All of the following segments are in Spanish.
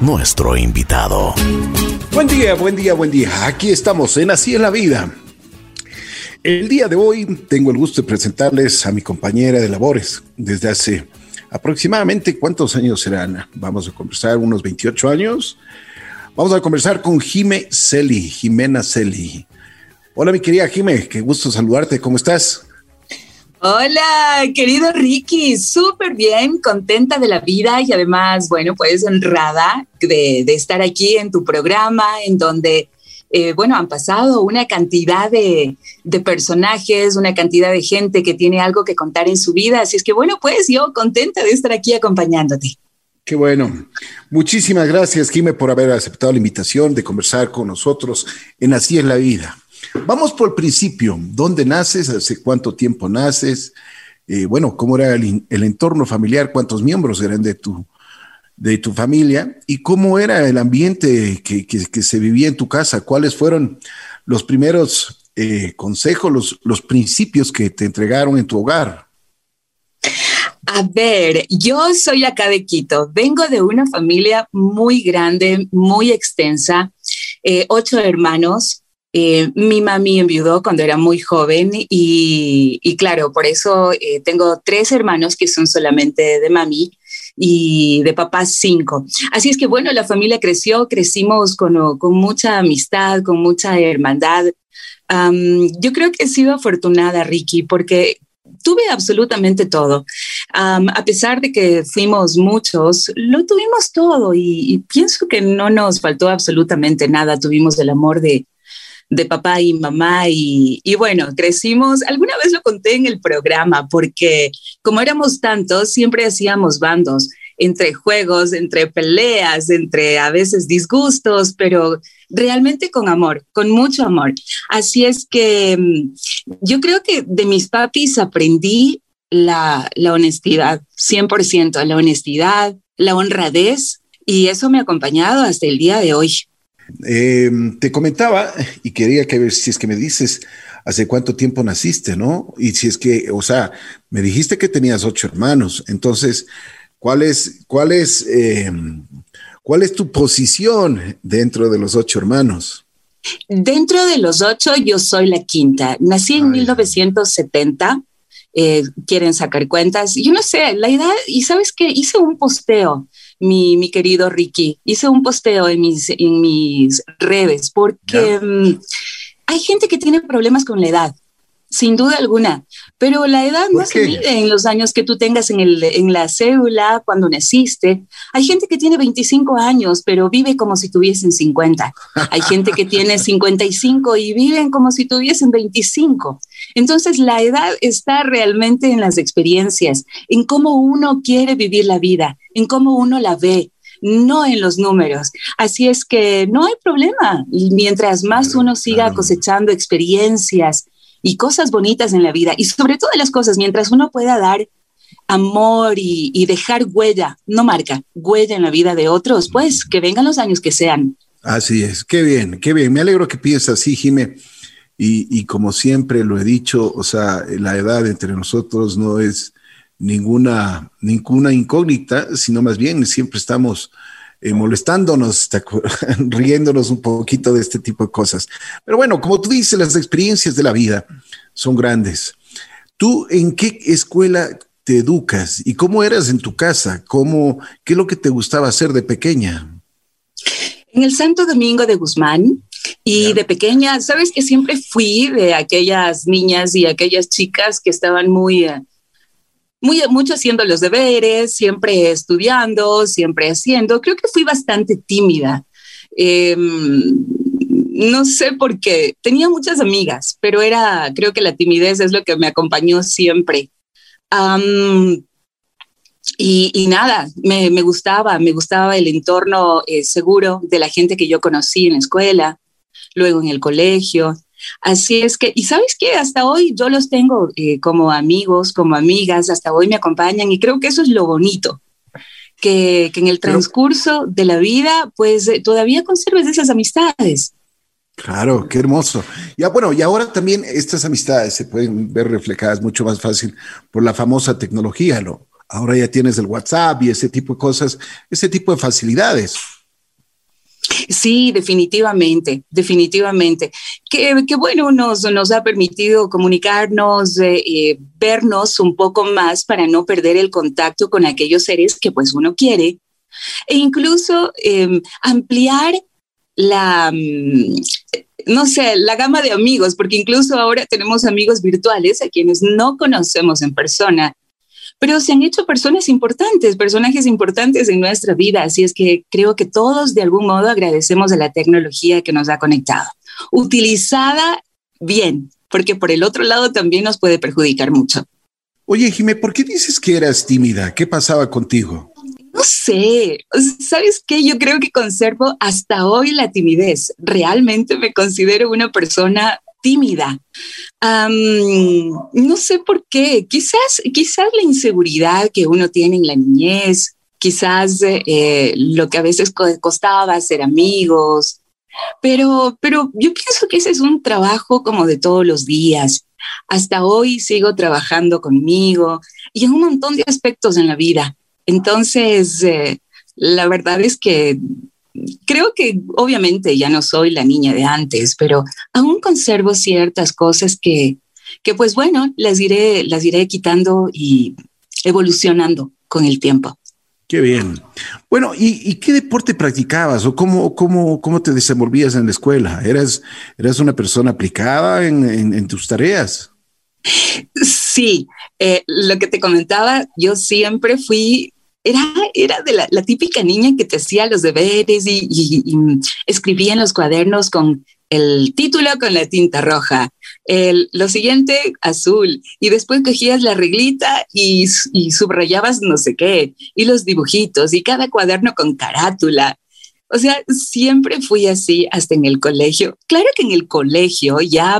nuestro invitado. Buen día, buen día, buen día. Aquí estamos en Así en la Vida. El día de hoy tengo el gusto de presentarles a mi compañera de labores desde hace aproximadamente, ¿cuántos años serán? Vamos a conversar, unos 28 años. Vamos a conversar con Jime Celi, Jimena Celi. Hola, mi querida Jime, qué gusto saludarte, ¿cómo estás? Hola, querido Ricky, súper bien, contenta de la vida y además, bueno, pues honrada de, de estar aquí en tu programa, en donde eh, bueno, han pasado una cantidad de, personajes, una cantidad de gente que tiene algo que contar en su vida. Así es que, bueno, pues yo contenta de estar aquí acompañándote. Qué bueno. Muchísimas gracias, Jime, por haber aceptado la invitación de conversar con nosotros en Así es la vida. Vamos por el principio. ¿Dónde naces? ¿Hace cuánto tiempo naces? Eh, bueno, ¿cómo era el, entorno familiar? ¿Cuántos miembros eran de tu, de tu familia y cómo era el ambiente que, se vivía en tu casa, cuáles fueron los primeros eh, consejos, los, los principios que te entregaron en tu hogar. A ver, yo soy acá de Quito, vengo de una familia muy grande, muy extensa, eh, ocho hermanos. Eh, mi mami enviudó cuando era muy joven y, claro, por eso tengo tres hermanos que son solamente de mami y de papás cinco. Así es que bueno, la familia creció, crecimos con, con mucha amistad, con mucha hermandad. yo creo que he sido afortunada, Ricky, porque tuve absolutamente todo. a pesar de que fuimos muchos, lo tuvimos todo y, pienso que no nos faltó absolutamente nada. Tuvimos el amor de, de papá y mamá y, bueno, crecimos, alguna vez lo conté en el programa, porque como éramos tantos, siempre hacíamos bandos entre juegos, entre peleas, entre a veces disgustos, pero realmente con amor, con mucho amor. Así es que mm, yo creo que de mis papis aprendí la, la honestidad, 100%, la honestidad, la honradez, y eso me ha acompañado hasta el día de hoy. Eh, te comentaba y quería que ver si es que me dices hace cuánto tiempo naciste, ¿no? Y si es que, o sea, me dijiste que tenías ocho hermanos, entonces, ¿cuál es, cuál es, eh, cuál es tu posición dentro de los ocho hermanos? Dentro de los ocho, yo soy la quinta. Nací en 1970. Eh, quieren sacar cuentas. Yo no sé, la edad, y sabes que hice un posteo mi, querido Ricky. Hice un posteo en mis, en mis redes porque mm, hay gente que tiene problemas con la edad, sin duda alguna, pero la edad no se mide en los años que tú tengas en, el, en la cédula, cuando naciste. Hay gente que tiene 25 años, pero vive como si tuviesen 50. Hay gente que tiene 55 y viven como si tuviesen 25. Entonces, la edad está realmente en las experiencias, en cómo uno quiere vivir la vida, en cómo uno la ve, no en los números. Así es que no hay problema. Mientras más uno siga cosechando experiencias y cosas bonitas en la vida, y sobre todo las cosas, mientras uno pueda dar amor y, dejar huella, no marca, huella en la vida de otros, pues que vengan los años que sean. Así es, qué bien, qué bien. Me alegro que pienses así, Jimé. Y, y, como siempre lo he dicho, o sea, la edad entre nosotros no es ninguna, ninguna incógnita, sino más bien siempre estamos eh, molestándonos, riéndonos un poquito de este tipo de cosas. Pero bueno, como tú dices, las experiencias de la vida son grandes. ¿Tú en qué escuela te educas y cómo eras en tu casa? ¿Cómo, ¿Qué es lo que te gustaba hacer de pequeña? En el Santo Domingo de Guzmán, y de pequeña, sabes que siempre fui de aquellas niñas y aquellas chicas que estaban muy, eh, muy, mucho haciendo los deberes, siempre estudiando, siempre haciendo. Creo que fui bastante tímida. Em, no sé por qué. Tenía muchas amigas, pero era, creo que la timidez es lo que me acompañó siempre. y, nada, me, gustaba, me gustaba el entorno eh, seguro de la gente que yo conocí en la escuela, luego en el colegio. Así es que, y sabes que hasta hoy yo los tengo eh, como amigos, como amigas, hasta hoy me acompañan y creo que eso es lo bonito, que, que en el transcurso de la vida, pues eh, todavía conserves esas amistades. Claro, qué hermoso. Ya bueno, y ahora también estas amistades se pueden ver reflejadas mucho más fácil por la famosa tecnología, ¿no? ahora ya tienes el WhatsApp y ese tipo de cosas, ese tipo de facilidades. Sí, definitivamente, definitivamente. Que, bueno, nos, nos ha permitido comunicarnos, eh, eh, vernos un poco más para no perder el contacto con aquellos seres que pues uno quiere e incluso em, ampliar la, mm, no sé, la gama de amigos, porque incluso ahora tenemos amigos virtuales a quienes no conocemos en persona pero se han hecho personas importantes, personajes importantes en nuestra vida, así es que creo que todos de algún modo agradecemos a la tecnología que nos ha conectado, utilizada bien, porque por el otro lado también nos puede perjudicar mucho. Oye, Jimé, ¿por qué dices que eras tímida? ¿Qué pasaba contigo? No sé, ¿sabes qué? Yo creo que conservo hasta hoy la timidez. Realmente me considero una persona tímida. no sé por qué, quizás, quizás la inseguridad que uno tiene en la niñez, quizás eh, lo que a veces costaba ser amigos, pero, pero yo pienso que ese es un trabajo como de todos los días. Hasta hoy sigo trabajando conmigo y en un montón de aspectos en la vida. Entonces, eh, la verdad es que creo que obviamente ya no soy la niña de antes, pero aún conservo ciertas cosas que, que pues bueno, las iré, las iré quitando y evolucionando con el tiempo. Qué bien. Bueno, ¿y, qué deporte practicabas o cómo, cómo, cómo te desenvolvías en la escuela? ¿Eras, eras una persona aplicada en, en, tus tareas? Sí, eh, lo que te comentaba, yo siempre fui era, de la, típica niña que te hacía los deberes y, escribía en los cuadernos con el título con la tinta roja, el, lo siguiente azul, y después cogías la reglita y, y subrayabas no sé qué, y los dibujitos, y cada cuaderno con carátula. O sea, siempre fui así hasta en el colegio. Claro que en el colegio ya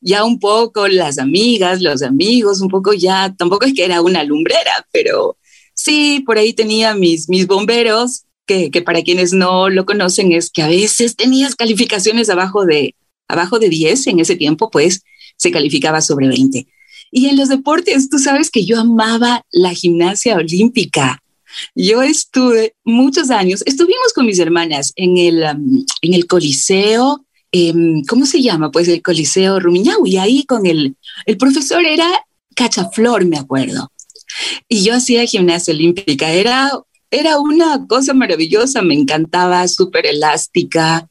ya un poco las amigas, los amigos, un poco ya, tampoco es que era una lumbrera, pero Sí, por ahí tenía mis, mis bomberos, que, que, para quienes no lo conocen es que a veces tenías calificaciones abajo de, abajo de 10, en ese tiempo pues se calificaba sobre 20. Y en los deportes, tú sabes que yo amaba la gimnasia olímpica. Yo estuve muchos años, estuvimos con mis hermanas en el, um, en el Coliseo, em, ¿cómo se llama? Pues el Coliseo Rumiñahui, y ahí con el, el profesor era Cachaflor, me acuerdo. Y yo hacía gimnasia olímpica, era, era una cosa maravillosa, me encantaba, súper elástica,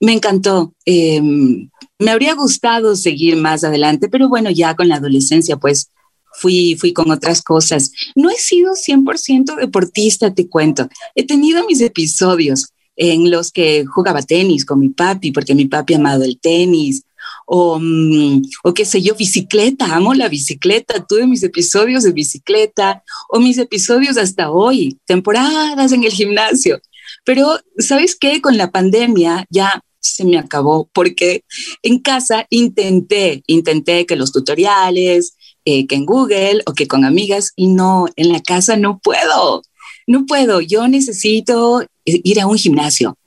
me encantó. Em, me habría gustado seguir más adelante, pero bueno, ya con la adolescencia, pues fui, fui con otras cosas. No he sido 100% deportista, te cuento. He tenido mis episodios en los que jugaba tenis con mi papi, porque mi papi amado el tenis, o, mm, o qué sé yo, bicicleta, amo la bicicleta, tuve mis episodios de bicicleta o mis episodios hasta hoy, temporadas en el gimnasio. Pero, ¿sabes qué? Con la pandemia ya se me acabó porque en casa intenté, intenté que los tutoriales, eh, que en Google o que con amigas y no, en la casa no puedo, no puedo, yo necesito ir a un gimnasio,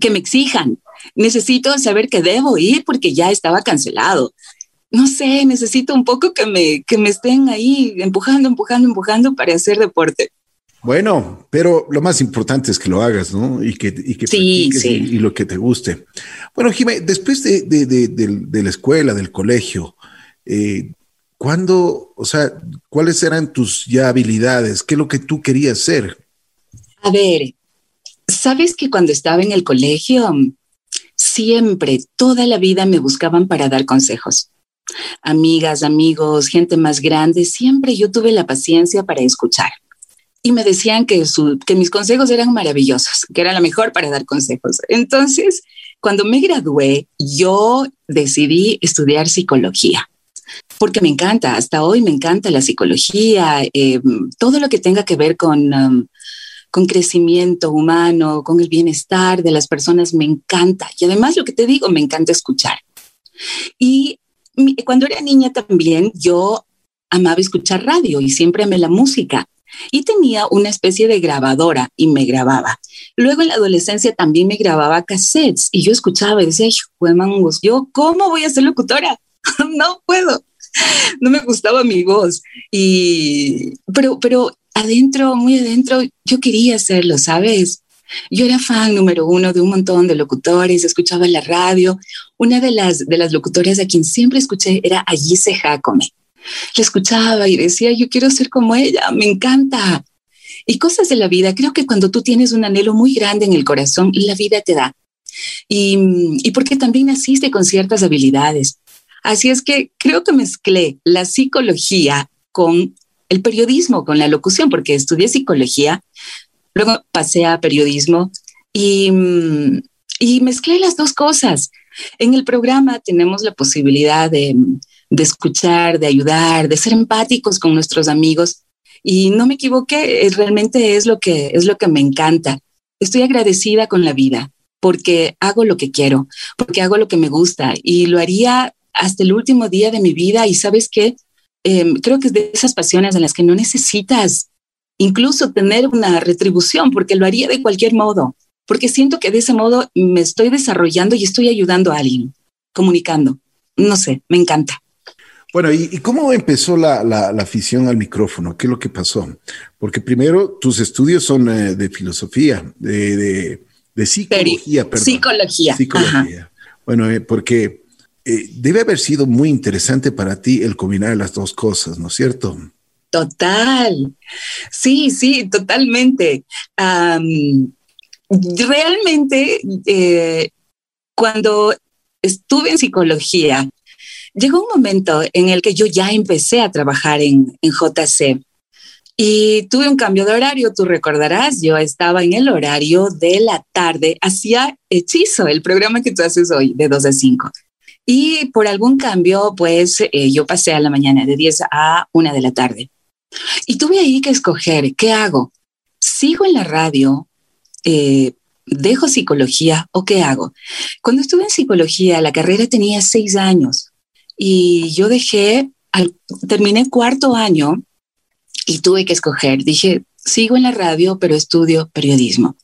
que me exijan, necesito saber que debo ir porque ya estaba cancelado. No sé, necesito un poco que me, que me estén ahí empujando, empujando, empujando para hacer deporte. Bueno, pero lo más importante es que lo hagas, ¿no? Y que, y que sí, sí. Y, lo que te guste. Bueno, Jimé, después de, de, de, la escuela, del colegio, eh, ¿cuándo, o sea, cuáles eran tus ya habilidades? ¿Qué es lo que tú querías ser? A ver, sabes que cuando estaba en el colegio, siempre, toda la vida me buscaban para dar consejos. Amigas, amigos, gente más grande, siempre yo tuve la paciencia para escuchar. Y me decían que, que mis consejos eran maravillosos, que era la mejor para dar consejos. Entonces, cuando me gradué, yo decidí estudiar psicología porque me encanta, hasta hoy me encanta la psicología, eh, todo lo que tenga que ver con um, con crecimiento humano, con el bienestar de las personas, me encanta. Y además lo que te digo, me encanta escuchar. Y cuando era niña también yo amaba escuchar radio y siempre amé la música. Y tenía una especie de grabadora y me grababa. Luego en la adolescencia también me grababa cassettes y yo escuchaba y decía, mangos, yo, ¿cómo voy a ser locutora? no puedo. no me gustaba mi voz. Y, pero, pero adentro, muy adentro, yo quería hacerlo, ¿sabes? Yo era fan número uno de un montón de locutores, escuchaba la radio. Una de las, de las locutoras a quien siempre escuché era Ayise Jacome. La escuchaba y decía, yo quiero ser como ella, me encanta. Y cosas de la vida, creo que cuando tú tienes un anhelo muy grande en el corazón, la vida te da. Y, y porque también naciste con ciertas habilidades. Así es que creo que mezclé la psicología con el periodismo, con la locución, porque estudié psicología, luego pasé a periodismo y, y mezclé las dos cosas. En el programa tenemos la posibilidad de, de escuchar, de ayudar, de ser empáticos con nuestros amigos. Y no me equivoqué, realmente es lo que es lo que me encanta. Estoy agradecida con la vida porque hago lo que quiero, porque hago lo que me gusta y lo haría hasta el último día de mi vida. Y sabes qué, em, creo que es de esas pasiones en las que no necesitas incluso tener una retribución, porque lo haría de cualquier modo, porque siento que de ese modo me estoy desarrollando y estoy ayudando a alguien, comunicando. No sé, me encanta. Bueno, ¿y, cómo empezó la, afición al micrófono? ¿Qué es lo que pasó? Porque primero tus estudios son eh, de filosofía, de, psicología, perdón. Psicología. Psicología. Bueno, eh, porque eh, debe haber sido muy interesante para ti el combinar las dos cosas, ¿no es cierto? Total. Sí, sí, totalmente. realmente, cuando estuve en psicología, llegó un momento en el que yo ya empecé a trabajar en, en JC y tuve un cambio de horario, tú recordarás, yo estaba en el horario de la tarde, hacía Hechizo, el programa que tú haces hoy, de 2 a 5. Y por algún cambio, pues eh, yo pasé a la mañana de 10 a 1 de la tarde. Y tuve ahí que escoger, ¿qué hago? ¿Sigo en la radio? Eh, ¿Dejo psicología o qué hago? Cuando estuve en psicología, la carrera tenía seis años y yo dejé, terminé cuarto año y tuve que escoger. Dije, sigo en la radio, pero estudio periodismo.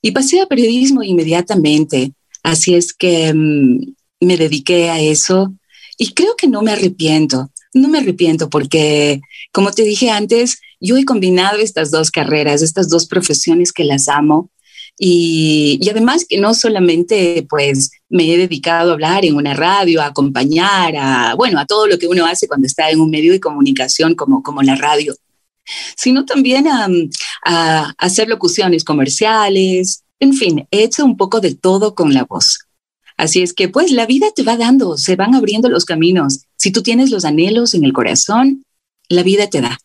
Y pasé a periodismo inmediatamente. Así es que mm, me dediqué a eso y creo que no me arrepiento. No me arrepiento porque, como te dije antes, yo he combinado estas dos carreras, estas dos profesiones que las amo y, además que no solamente pues me he dedicado a hablar en una radio, a acompañar, a, bueno, a todo lo que uno hace cuando está en un medio de comunicación como, como la radio, sino también a, a hacer locuciones comerciales, en fin, he hecho un poco de todo con la voz. Así es que pues la vida te va dando, se van abriendo los caminos. Si tú tienes los anhelos en el corazón, la vida te da.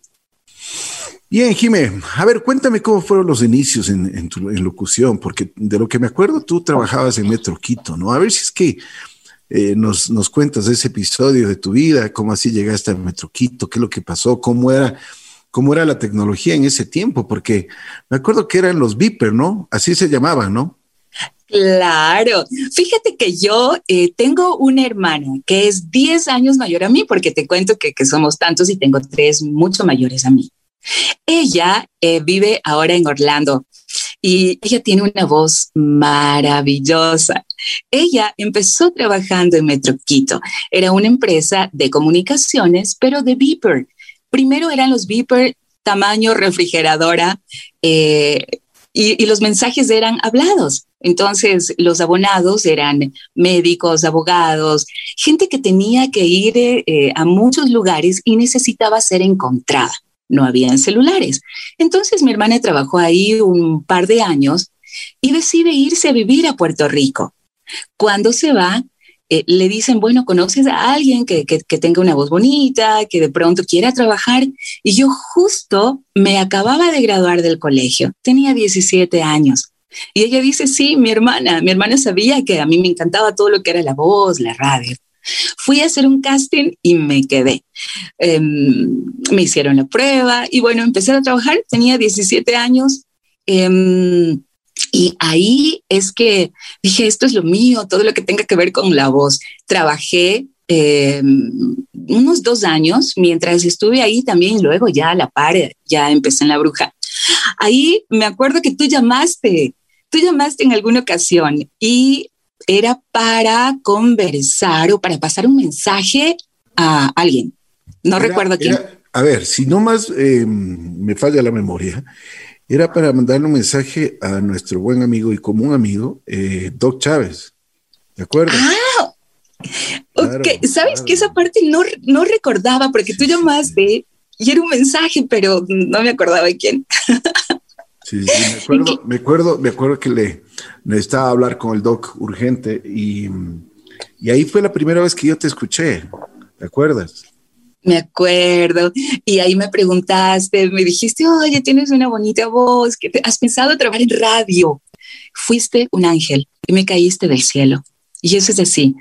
Bien, Jimé, a ver, cuéntame cómo fueron los inicios en, tu locución, porque de lo que me acuerdo tú trabajabas en Metro Quito, ¿no? A ver si es que eh, nos, nos cuentas ese episodio de tu vida, cómo así llegaste a Metro Quito, qué es lo que pasó, cómo era, cómo era la tecnología en ese tiempo, porque me acuerdo que eran los Viper, ¿no? Así se llamaban, ¿no? Claro, fíjate que yo eh, tengo una hermana que es 10 años mayor a mí, porque te cuento que, que somos tantos y tengo tres mucho mayores a mí. Ella eh, vive ahora en Orlando y ella tiene una voz maravillosa. Ella empezó trabajando en Metro Quito. Era una empresa de comunicaciones, pero de Beeper. Primero eran los Beeper tamaño refrigeradora eh, y, los mensajes eran hablados. Entonces, los abonados eran médicos, abogados, gente que tenía que ir eh, a muchos lugares y necesitaba ser encontrada no habían celulares. Entonces mi hermana trabajó ahí un par de años y decide irse a vivir a Puerto Rico. Cuando se va, eh, le dicen, bueno, ¿conoces a alguien que, que, tenga una voz bonita, que de pronto quiera trabajar? Y yo justo me acababa de graduar del colegio, tenía 17 años. Y ella dice, sí, mi hermana, mi hermana sabía que a mí me encantaba todo lo que era la voz, la radio. Fui a hacer un casting y me quedé. Em, me hicieron la prueba y bueno, empecé a trabajar, tenía 17 años. Em, y ahí es que dije, esto es lo mío, todo lo que tenga que ver con la voz. Trabajé em, unos dos años mientras estuve ahí también, luego ya a la par, ya empecé en la bruja. Ahí me acuerdo que tú llamaste, tú llamaste en alguna ocasión y era para conversar o para pasar un mensaje a alguien. No recuerdo quién. a ver, si no más eh, me falla la memoria, era para mandarle un mensaje a nuestro buen amigo y común amigo, eh, Doc Chávez. ¿De acuerdo? Ah, ok. Sabes que esa parte no, no recordaba porque tú llamaste y era un mensaje, pero no me acordaba de quién. Sí, sí, me acuerdo, me acuerdo, me acuerdo que le necesitaba hablar con el doc urgente y, y ahí fue la primera vez que yo te escuché, ¿te acuerdas? Me acuerdo. Y ahí me preguntaste, me dijiste, oye, tienes una bonita voz, que has pensado trabajar en radio. Fuiste un ángel y me caíste del cielo. Y eso es así.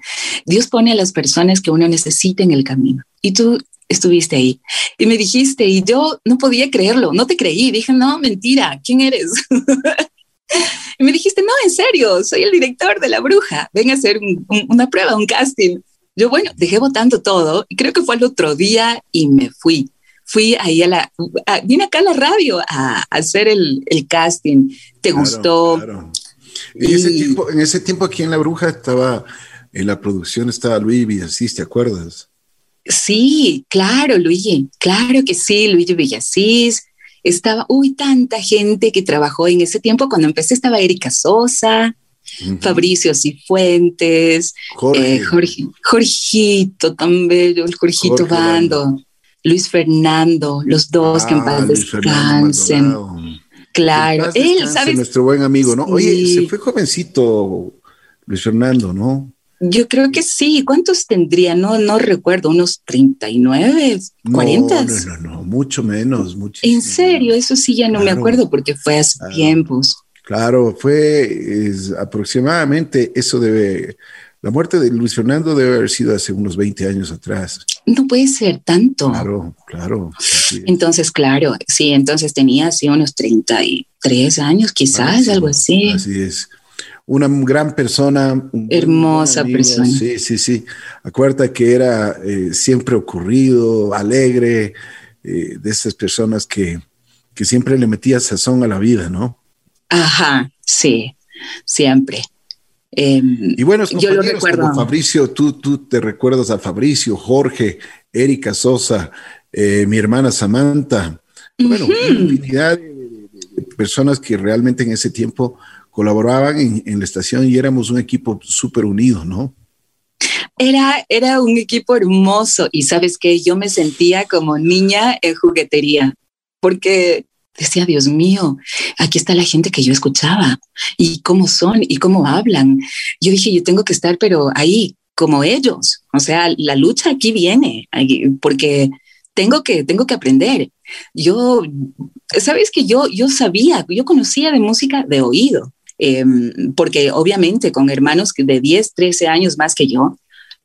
Dios pone a las personas que uno necesita en el camino. Y tú estuviste ahí. Y me dijiste, y yo no podía creerlo, no te creí. Dije, no, mentira, ¿quién eres? y me dijiste, no, en serio, soy el director de La Bruja, ven a hacer una prueba, un casting. Yo, bueno, dejé votando todo y creo que fue el otro día y me fui. Fui ahí a la, vine acá a la radio a, hacer el, casting. ¿Te gustó? En, ese tiempo, en ese tiempo aquí en La Bruja estaba, en la producción estaba Luis Villasís, ¿te acuerdas? Sí, claro, Luigi, claro que sí, Luigi Villasís. Estaba, uy, tanta gente que trabajó en ese tiempo. Cuando empecé estaba Erika Sosa, Fabricio Cifuentes, Jorge. Eh, Jorge, Jorgito tan bello, el Jorgito Bando, Luis Fernando, los dos que en paz ah, descansen. Claro, él, ¿sabes? Nuestro buen amigo, ¿no? Oye, se fue jovencito Luis Fernando, ¿no? Yo creo que sí. ¿Cuántos tendría? No, no recuerdo, unos 39, 40. No, no, no, mucho menos. Mucho en serio, eso sí ya no me acuerdo porque fue hace tiempos. Claro, fue aproximadamente, eso debe, la muerte de Luis Fernando debe haber sido hace unos 20 años atrás. No puede ser tanto. Claro, claro. Entonces, claro, sí, entonces tenía así unos 33 años, quizás, algo así. Así es una gran persona. Hermosa persona. Sí, sí, sí. Acuérdate que era eh, siempre ocurrido, alegre, eh, de esas personas que, que siempre le metía sazón a la vida, ¿no? Ajá, sí, siempre. Em, y bueno, yo lo recuerdo. Fabricio, tú, tú te recuerdas a Fabricio, Jorge, Erika Sosa, eh, mi hermana Samantha. Bueno, una infinidad de, personas que realmente en ese tiempo colaboraban en, la estación y éramos un equipo súper unido, ¿no? Era, era un equipo hermoso y sabes que yo me sentía como niña en juguetería, porque decía, Dios mío, aquí está la gente que yo escuchaba y cómo son y cómo hablan. Yo dije, yo tengo que estar, pero ahí, como ellos. O sea, la lucha aquí viene, porque tengo que, tengo que aprender. Yo, sabes que yo, yo sabía, yo conocía de música de oído, Em, porque obviamente con hermanos de 10, 13 años más que yo,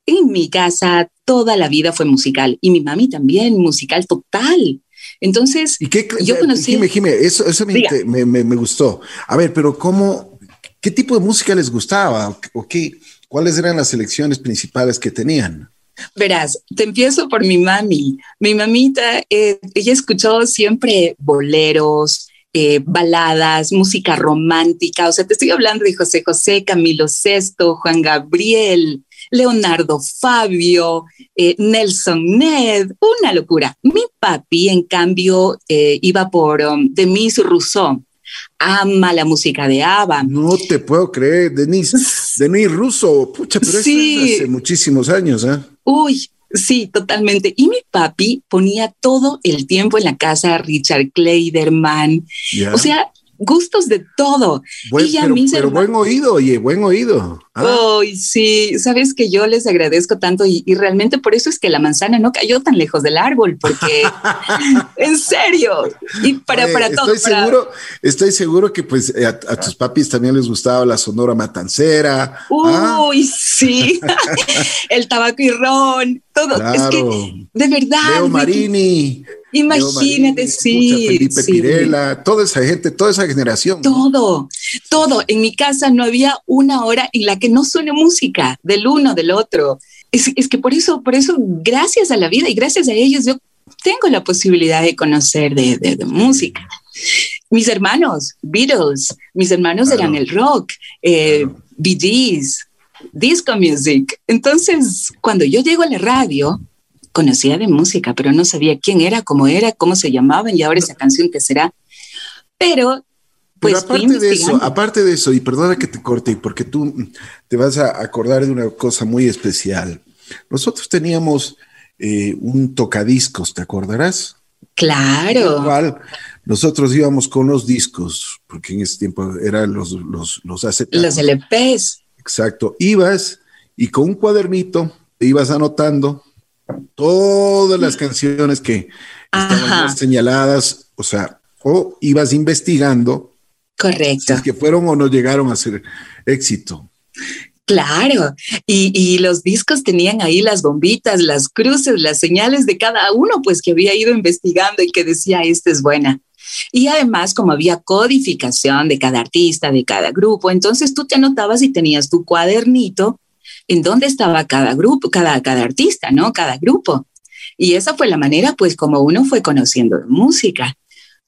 en mi casa toda la vida fue musical y mi mami también, musical total. Entonces, ¿Y qué, yo conocí... Jime, eso, eso me, me, me, gustó. A ver, pero ¿cómo, qué tipo de música les gustaba? ¿O qué, ¿Cuáles eran las selecciones principales que tenían? Verás, te empiezo por mi mami. Mi mamita, eh, ella escuchó siempre boleros, eh, baladas, música romántica, o sea, te estoy hablando de José José, Camilo VI, Juan Gabriel, Leonardo Fabio, eh, Nelson Ned, una locura. Mi papi, en cambio, eh, iba por um, Denise Rousseau. Ama la música de ABBA. No te puedo creer, Denise. Denise Russo, pucha, pero sí. es hace muchísimos años, ¿eh? Uy, Sí, totalmente. Y mi papi ponía todo el tiempo en la casa a Richard Kleiderman. O sea, gustos de todo. pero, buen oído, oye, buen oído. Ay, sí, sabes que yo les agradezco tanto y, realmente por eso es que la manzana no cayó tan lejos del árbol, porque en serio, y para, para todo. Estoy seguro, estoy seguro que pues a, tus papis también les gustaba la sonora matancera. ¿ah? Uy, sí, el tabaco y ron, todo. Es que de verdad. Leo Marini. Imagínate, sí. Felipe Pirela, toda esa gente, toda esa generación. Todo, todo. En mi casa no había una hora en la que no suene música del uno, del otro. Es, que por eso, por eso, gracias a la vida y gracias a ellos, yo tengo la posibilidad de conocer de, música. Mis hermanos, Beatles, mis hermanos eran el rock, eh, Bee Gees, disco music. Entonces, cuando yo llego a la radio, conocía de música, pero no sabía quién era, cómo era, cómo se llamaban y ahora esa canción que será. Pero pues aparte de eso, aparte de eso, y perdona que te corte, porque tú te vas a acordar de una cosa muy especial. Nosotros teníamos eh, un tocadiscos, ¿te acordarás? Claro. Cual nosotros íbamos con los discos, porque en ese tiempo eran los, los, los Los LPs. Exacto. Ibas y con un cuadernito te ibas anotando todas las canciones que estaban señaladas, o sea, o ibas investigando Correcto. Si que fueron o no llegaron a ser éxito. Claro, y, los discos tenían ahí las bombitas, las cruces, las señales de cada uno, pues que había ido investigando y que decía, esta es buena. Y además, como había codificación de cada artista, de cada grupo, entonces tú te anotabas y tenías tu cuadernito en dónde estaba cada grupo, cada, cada artista, ¿no? Cada grupo. Y esa fue la manera, pues, como uno fue conociendo música.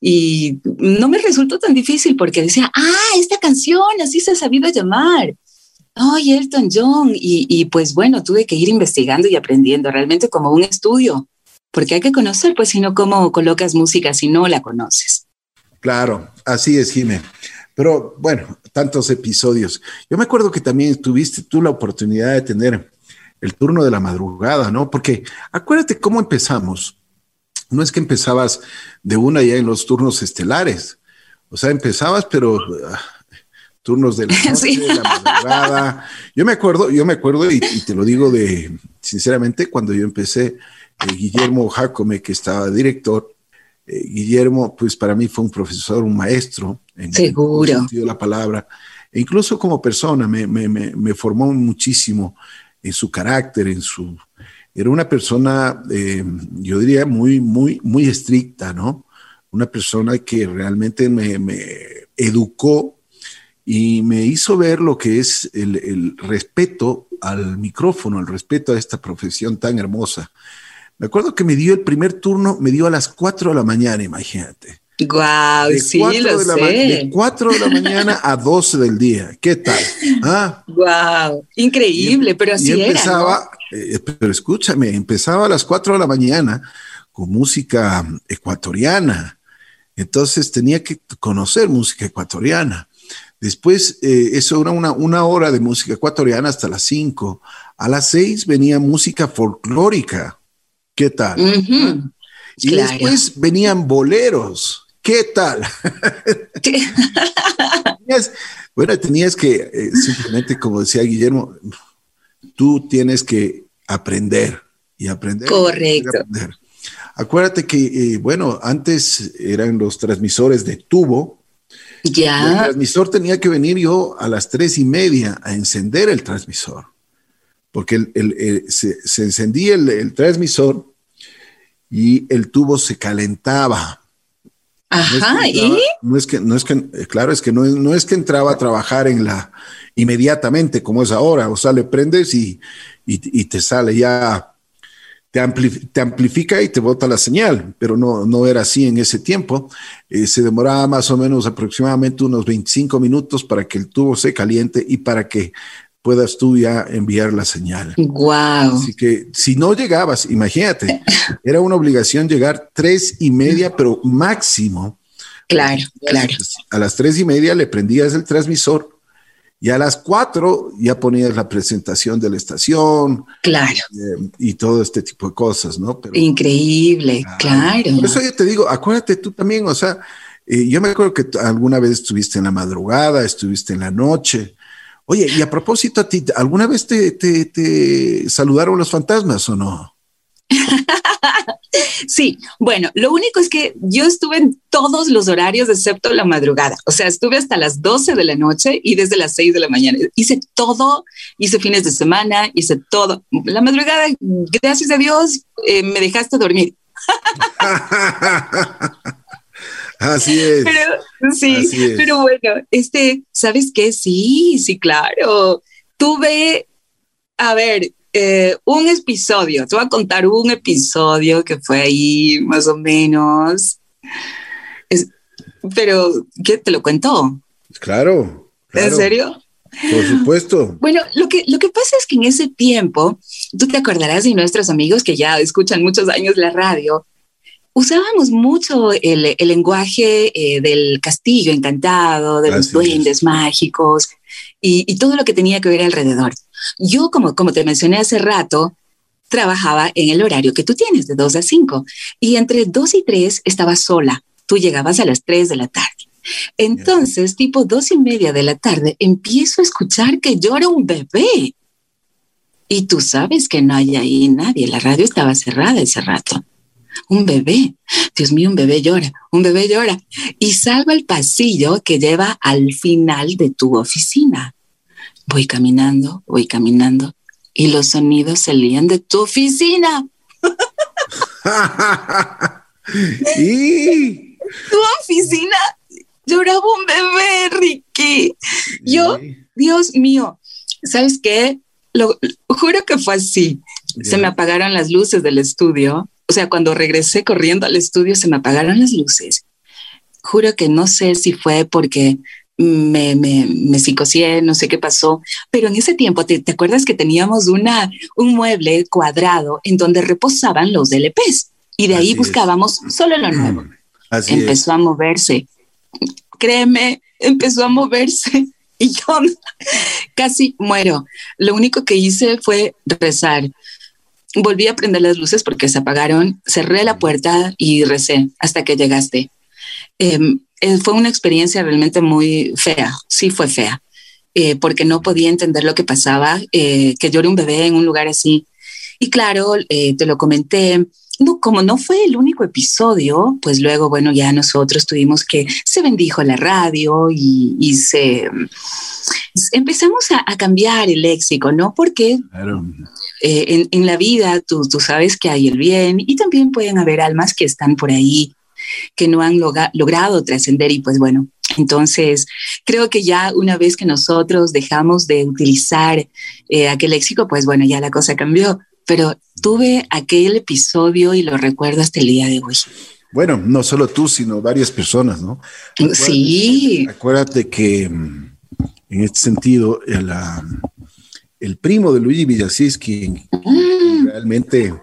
Y no me resultó tan difícil porque decía, ah, esta canción, así se ha sabido llamar. Ay, Elton John. Y, y, pues bueno, tuve que ir investigando y aprendiendo realmente como un estudio, porque hay que conocer, pues si no, cómo colocas música si no la conoces. Claro, así es, Jimé. Pero bueno, tantos episodios. Yo me acuerdo que también tuviste tú la oportunidad de tener el turno de la madrugada, ¿no? Porque acuérdate cómo empezamos no es que empezabas de una ya en los turnos estelares. O sea, empezabas, pero ah, turnos de la noche, la madrugada. Yo me acuerdo, yo me acuerdo, y, te lo digo de sinceramente, cuando yo empecé, eh, Guillermo Jacome, que estaba director, eh, Guillermo, pues para mí fue un profesor, un maestro, en Seguro. el sentido de la palabra, e incluso como persona me, me, me formó muchísimo en su carácter, en su, era una persona, eh, yo diría, muy, muy, muy estricta, ¿no? Una persona que realmente me, educó y me hizo ver lo que es el, respeto al micrófono, el respeto a esta profesión tan hermosa. Me acuerdo que me dio el primer turno, me dio a las 4 de la mañana, imagínate. Guau, sí, lo de, sé. de 4 de la mañana a 12 del día. ¿Qué tal? ¿Ah? Wow, increíble, pero así y empezaba, eh, pero escúchame, empezaba a las 4 de la mañana con música ecuatoriana. Entonces tenía que conocer música ecuatoriana. Después, eh, eso era una, una, hora de música ecuatoriana hasta las 5. A las 6 venía música folclórica. ¿Qué tal? Y después venían boleros. ¿Qué tal? bueno, tenías que eh, simplemente, como decía Guillermo, tú tienes que aprender y aprender. Correcto. Acuérdate que, eh, bueno, antes eran los transmisores de tubo. Ya. El transmisor tenía que venir yo a las tres y media a encender el transmisor, porque el, se, encendía el, transmisor y el tubo se calentaba. Ajá, ¿y? No es que, no es que, eh, claro, es que no, no es que entraba a trabajar en la, inmediatamente como es ahora, o sea, le prendes y, y, te sale ya, te, te, amplifica y te bota la señal, pero no, no era así en ese tiempo. Eh, se demoraba más o menos aproximadamente unos 25 minutos para que el tubo se caliente y para que puedas tú ya enviar la señal. Wow. Así que si no llegabas, imagínate, era una obligación llegar tres y media, pero máximo. Claro, claro. A las tres y media le prendías el transmisor y a las cuatro ya ponías la presentación de la estación. Claro. Eh, y todo este tipo de cosas, ¿no? Increíble, claro. Por eso yo te digo, acuérdate tú también, o sea, eh, yo me acuerdo que alguna vez estuviste en la madrugada, estuviste en la noche. Oye, y a propósito a ti, ¿alguna vez te, te, te saludaron los fantasmas o no? Sí, bueno, lo único es que yo estuve en todos los horarios excepto la madrugada. O sea, estuve hasta las 12 de la noche y desde las 6 de la mañana. Hice todo, hice fines de semana, hice todo. La madrugada, gracias a Dios, eh, me dejaste dormir. Así es. Pero, sí, pero bueno, este, ¿sabes qué? Sí, sí, claro. Tuve, a ver, eh, un episodio, te voy a contar un episodio que fue ahí más o menos. pero, ¿qué te lo cuento? Claro. ¿En serio? Por supuesto. Bueno, lo que, lo que pasa es que en ese tiempo, tú te acordarás de nuestros amigos que ya escuchan muchos años la radio, usábamos mucho el, el lenguaje eh, del castillo encantado, de los duendes mágicos y, y, todo lo que tenía que ver alrededor. Yo, como, como te mencioné hace rato, trabajaba en el horario que tú tienes, de 2 a 5, y entre 2 y 3 estaba sola. Tú llegabas a las 3 de la tarde. Entonces, tipo dos y media de la tarde, empiezo a escuchar que llora un bebé. Y tú sabes que no hay ahí nadie. La radio estaba cerrada ese rato. Un bebé. Dios mío, un bebé llora. Un bebé llora. Y salgo al pasillo que lleva al final de tu oficina. Voy caminando, voy caminando. Y los sonidos salían de tu oficina. y tu oficina lloraba un bebé, Ricky. Yo, Dios mío, ¿sabes qué? Lo, juro que fue así. Se me apagaron las luces del estudio. O sea, cuando regresé corriendo al estudio, se me apagaron las luces. Juro que no sé si fue porque me, me, me psicocié, no sé qué pasó, pero en ese tiempo, ¿te, ¿te, acuerdas que teníamos una, un mueble cuadrado en donde reposaban los LPs? Y de ahí Así buscábamos es. solo lo nuevo. Así Empezó es. a moverse créeme, empezó a moverse y yo casi muero. Lo único que hice fue rezar. Volví a prender las luces porque se apagaron, cerré la puerta y recé hasta que llegaste. Eh, fue una experiencia realmente muy fea, sí fue fea, eh, porque no podía entender lo que pasaba, eh, que llore un bebé en un lugar así. Y claro, eh, te lo comenté, no, como no fue el único episodio, pues luego, bueno, ya nosotros tuvimos que, se bendijo la radio y, y se, empezamos a, a, cambiar el léxico, ¿no? Porque Claro. eh, en, en, la vida tú, tú, sabes que hay el bien y también pueden haber almas que están por ahí, que no han logrado trascender y pues bueno, entonces creo que ya una vez que nosotros dejamos de utilizar eh, aquel léxico, pues bueno, ya la cosa cambió pero tuve aquel episodio y lo recuerdo hasta el día de hoy. Bueno, no solo tú, sino varias personas, ¿no? Sí. Acuérdate que en este sentido, el, el primo de Luigi Villasís, quien mm. realmente...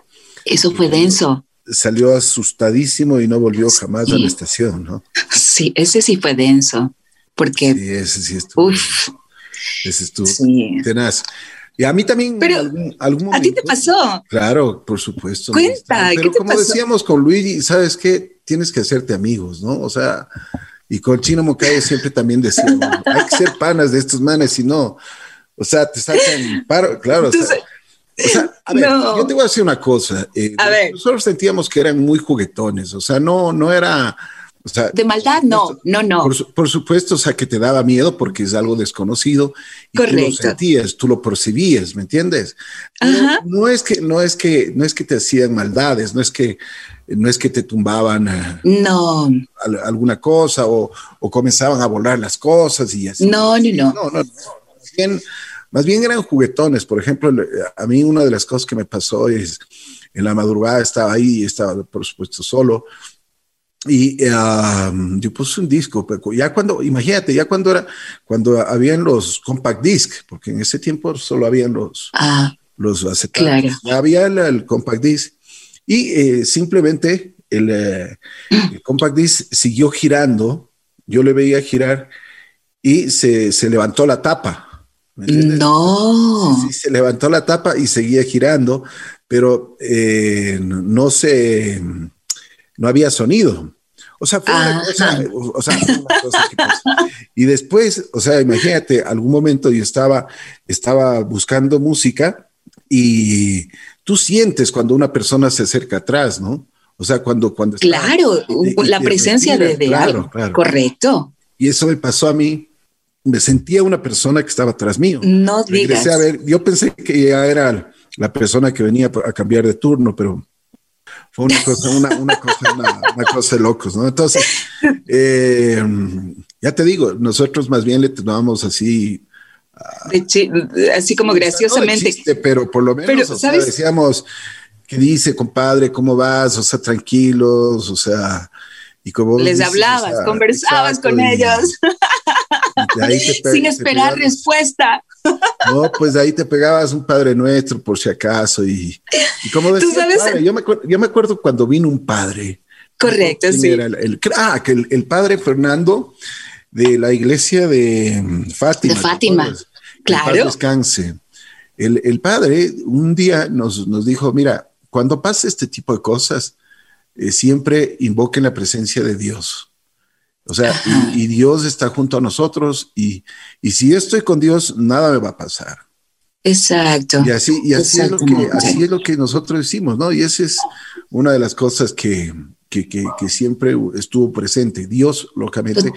Eso fue denso. Salió asustadísimo y no volvió jamás sí. a la estación, ¿no? Sí, ese sí fue denso, porque... Sí, ese sí estuvo. Uf. Ese estuvo sí. tenaz. Y a mí también. Pero, algún, algún momento, ¿a ti te pasó? Claro, por supuesto. Cuenta, Pero ¿qué te como pasó? decíamos con Luigi, ¿sabes qué? Tienes que hacerte amigos, ¿no? O sea, y con Chino Mocayo siempre también decíamos, hay que ser panas de estos manes, si no, o sea, te sacan paro, claro. O sea, o sea, a ver, no. yo te voy a decir una cosa. Eh, a ver. Nosotros sentíamos que eran muy juguetones, o sea, no, no era. O sea, de maldad, no, no, no. Por, por, supuesto, o sea, que te daba miedo porque es algo desconocido y Correcto. tú lo sentías, tú lo percibías, ¿me entiendes? Ajá. No es que, no es que, no es que te hacían maldades, no es que, no es que te tumbaban no. alguna cosa o, o, comenzaban a volar las cosas y así. No, no, no. No, no, no. Más bien, más bien eran juguetones. Por ejemplo, a mí una de las cosas que me pasó es en la madrugada estaba ahí, estaba por supuesto solo y uh, yo puse un disco, pero ya cuando, imagínate, ya cuando era, cuando habían los compact disc, porque en ese tiempo solo habían los, ah, los acetatos, claro. había el, el, compact disc y eh, simplemente el, eh, el, compact disc siguió girando, yo le veía girar y se, se levantó la tapa. No. Sí, se levantó la tapa y seguía girando, pero eh, no se no había sonido. O sea, fue una cosa, o, sea, fue una cosa que. Y después, o sea, imagínate, algún momento yo estaba, estaba buscando música y tú sientes cuando una persona se acerca atrás, ¿no? O sea, cuando... cuando claro, está, la y presencia de, de claro, algo. Claro. Correcto. Y eso me pasó a mí. Me sentía una persona que estaba atrás mío. No digas. Regresé a ver, yo pensé que ya era la persona que venía a cambiar de turno, pero fue una cosa, una, una cosa, una, una, cosa de locos, ¿no? Entonces, eh, ya te digo, nosotros más bien le tomábamos así. Uh, así como graciosamente. No chiste, pero por lo menos pero, o sea, decíamos, ¿qué dice, compadre? ¿Cómo vas? O sea, tranquilos, o sea. Y como les dices, hablabas, o sea, conversabas exacto, con y, ellos. Y Sin esperar respuesta. No, pues de ahí te pegabas un Padre Nuestro por si acaso. Y, como decía, yo, me acuerdo, yo me acuerdo cuando vino un padre. Correcto, sí. el, ah, que el, padre Fernando de la iglesia de mm, Fátima. De Fátima, claro. descanse. El, padre un día nos, nos dijo, mira, cuando pase este tipo de cosas, eh, siempre invoquen la presencia de Dios. O sea, y, Dios está junto a nosotros y, y, si estoy con Dios, nada me va a pasar. Exacto. Y así, y así, es, lo que, así es lo que nosotros decimos, ¿no? Y esa es una de las cosas que, que, que, siempre estuvo presente. Dios, lógicamente,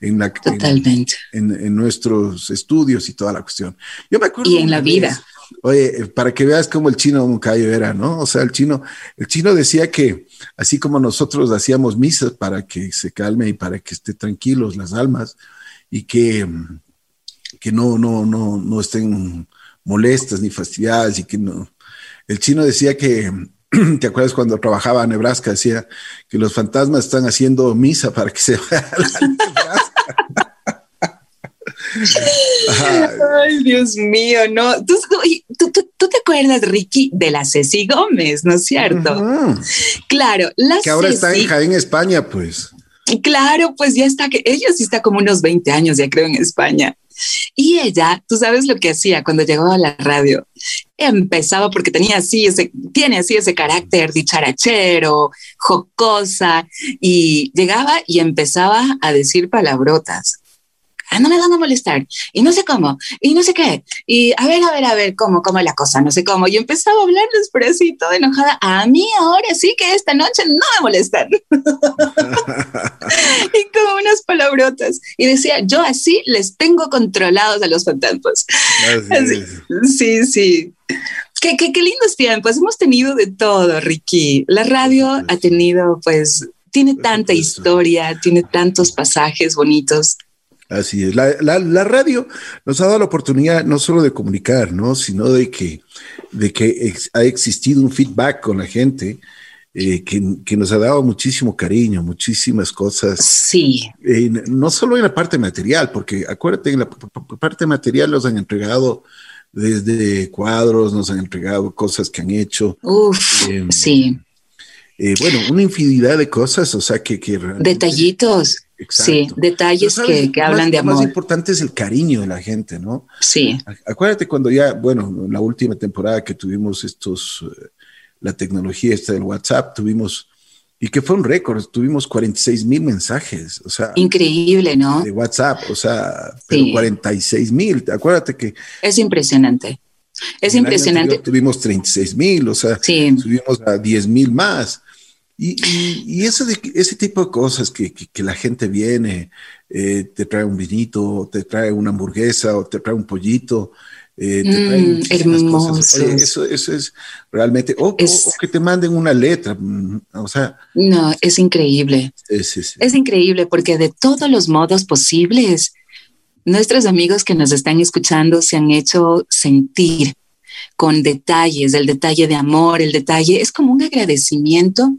en, la, en, en, nuestros estudios y toda la cuestión. Yo me acuerdo. Y en la vida. Oye, para que veas cómo el chino Moncayo era, ¿no? O sea, el chino, el chino decía que así como nosotros hacíamos misas para que se calme y para que esté tranquilos las almas y que, que no, no, no, no estén molestas ni fastidiadas y que no. El chino decía que, ¿te acuerdas cuando trabajaba en Nebraska? Decía que los fantasmas están haciendo misa para que se vaya la Nebraska. Ay, Dios mío, no. ¿Tú, acuerdas, Ricky, de la Ceci Gómez, ¿no es cierto? Claro, la Que ahora está en Jaén, España, pues. Claro, pues ya está, que ella sí está como unos 20 años, ya creo, en España. Y ella, tú sabes lo que hacía cuando llegaba a la radio. Empezaba porque tenía así ese, tiene así ese carácter dicharachero, jocosa, y llegaba y empezaba a decir palabrotas ah, no me van a molestar, y no sé cómo, y no sé qué, y a ver, a ver, a ver, cómo, cómo es la cosa, no sé cómo, y empezaba a hablarles, pero así toda enojada, a mí ahora sí que esta noche no me molestan. y como unas palabrotas, y decía, yo así les tengo controlados a los fantasmas. sí, sí. Qué, qué, qué lindos tiempos, hemos tenido de todo, Ricky. La radio ha tenido, pues, tiene tanta historia, tiene tantos pasajes bonitos. Así es. La, la, radio nos ha dado la oportunidad no solo de comunicar, ¿no? sino de que, de que ha existido un feedback con la gente eh, que, que, nos ha dado muchísimo cariño, muchísimas cosas. Sí. Eh, no solo en la parte material, porque acuérdate, en la parte material nos han entregado desde cuadros, nos han entregado cosas que han hecho. Uf, em, sí. Eh, bueno, una infinidad de cosas, o sea, que... que Detallitos Sí, detalles que, que, hablan de amor. Lo más importante es el cariño de la gente, ¿no? Sí. Acuérdate cuando ya, bueno, en la última temporada que tuvimos estos, eh, la tecnología esta del WhatsApp, tuvimos, y que fue un récord, tuvimos 46 mil mensajes, o sea. Increíble, ¿no? De WhatsApp, o sea, pero 46 mil, acuérdate que. Es impresionante. Es impresionante. Tuvimos 36 mil, o sea, sí. subimos a 10 mil más. Y, y, eso de, ese tipo de cosas que, que, la gente viene, eh, te trae un vinito, te trae una hamburguesa, o te trae un pollito, eh, te trae mm, cosas. eso, eso es realmente, o, que te manden una letra, mm, o sea. No, es increíble. Es increíble porque de todos los modos posibles, nuestros amigos que nos están escuchando se han hecho sentir con detalles, el detalle de amor, el detalle, es como un agradecimiento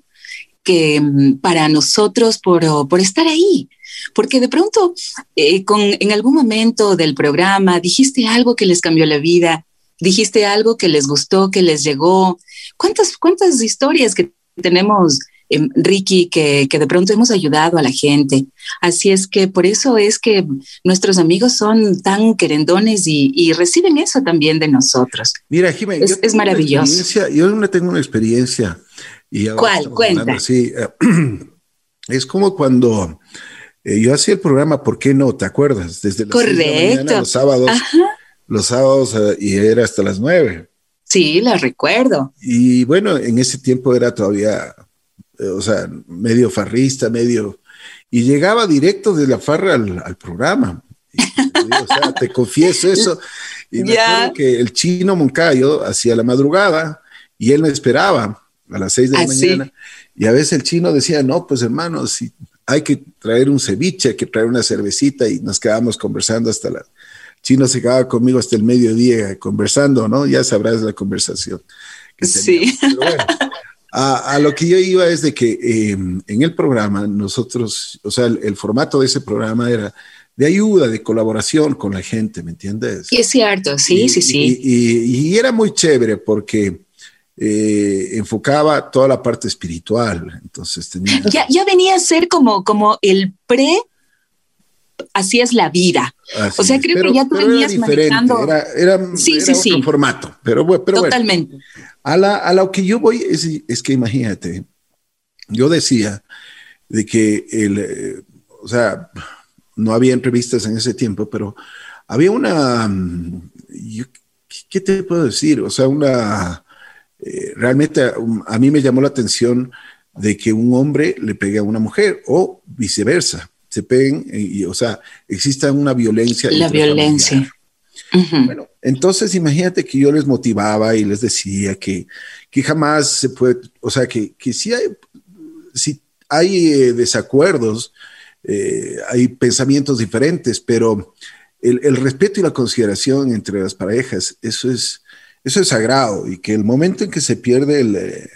que mm, para nosotros por, por estar ahí. Porque de pronto, eh, con, en algún momento del programa, dijiste algo que les cambió la vida, dijiste algo que les gustó, que les llegó. ¿Cuántas, cuántas historias que tenemos, em, Ricky, que, que, de pronto hemos ayudado a la gente? Así es que por eso es que nuestros amigos son tan querendones y, y reciben eso también de nosotros. Mira, Jiménez, es, es maravilloso. Yo no tengo una experiencia ¿Cuál? Cuenta. Sí, eh, es como cuando eh, yo hacía el programa, ¿por qué no? ¿Te acuerdas? Desde las Correcto. los sábados, los sábados eh, y era hasta las nueve. Sí, la recuerdo. Y bueno, en ese tiempo era todavía, o sea, medio farrista, medio, y llegaba directo de la farra al, programa. o sea, te confieso eso. Y me acuerdo que el chino Moncayo hacía la madrugada y él me esperaba a las seis de la ah, mañana. Y a veces el chino decía, no, pues hermano, si hay que traer un ceviche, hay que traer una cervecita y nos quedábamos conversando hasta la... El chino se quedaba conmigo hasta el mediodía conversando, ¿no? Ya sabrás la conversación. sí. a, lo que yo iba es de que em, en el programa nosotros, o sea, el, formato de ese programa era de ayuda, de colaboración con la gente, ¿me entiendes? Y es cierto, sí, sí, sí. Y, era muy chévere porque eh, enfocaba toda la parte espiritual, entonces tenía... Ya, ya venía a ser como, como el pre así es la vida. o sea, creo que ya tú venías era manejando. Era, era, sí, sí, sí. formato, pero, pero Totalmente. a, la, a lo que yo voy es, es, que imagínate, yo decía de que el, eh, o sea, no había entrevistas en ese tiempo, pero había una, mm, ¿qué te puedo decir? O sea, una, eh, realmente a, mí me llamó la atención de que un hombre le pegue a una mujer o viceversa, se peguen, y, o sea, exista una violencia. La violencia. Bueno, entonces imagínate que yo les motivaba y les decía que, que jamás se puede, o sea, que, que si hay, si hay eh, desacuerdos, eh, hay pensamientos diferentes, pero el, respeto y la consideración entre las parejas, eso es, eso es sagrado y que el momento en que se pierde, el, eh,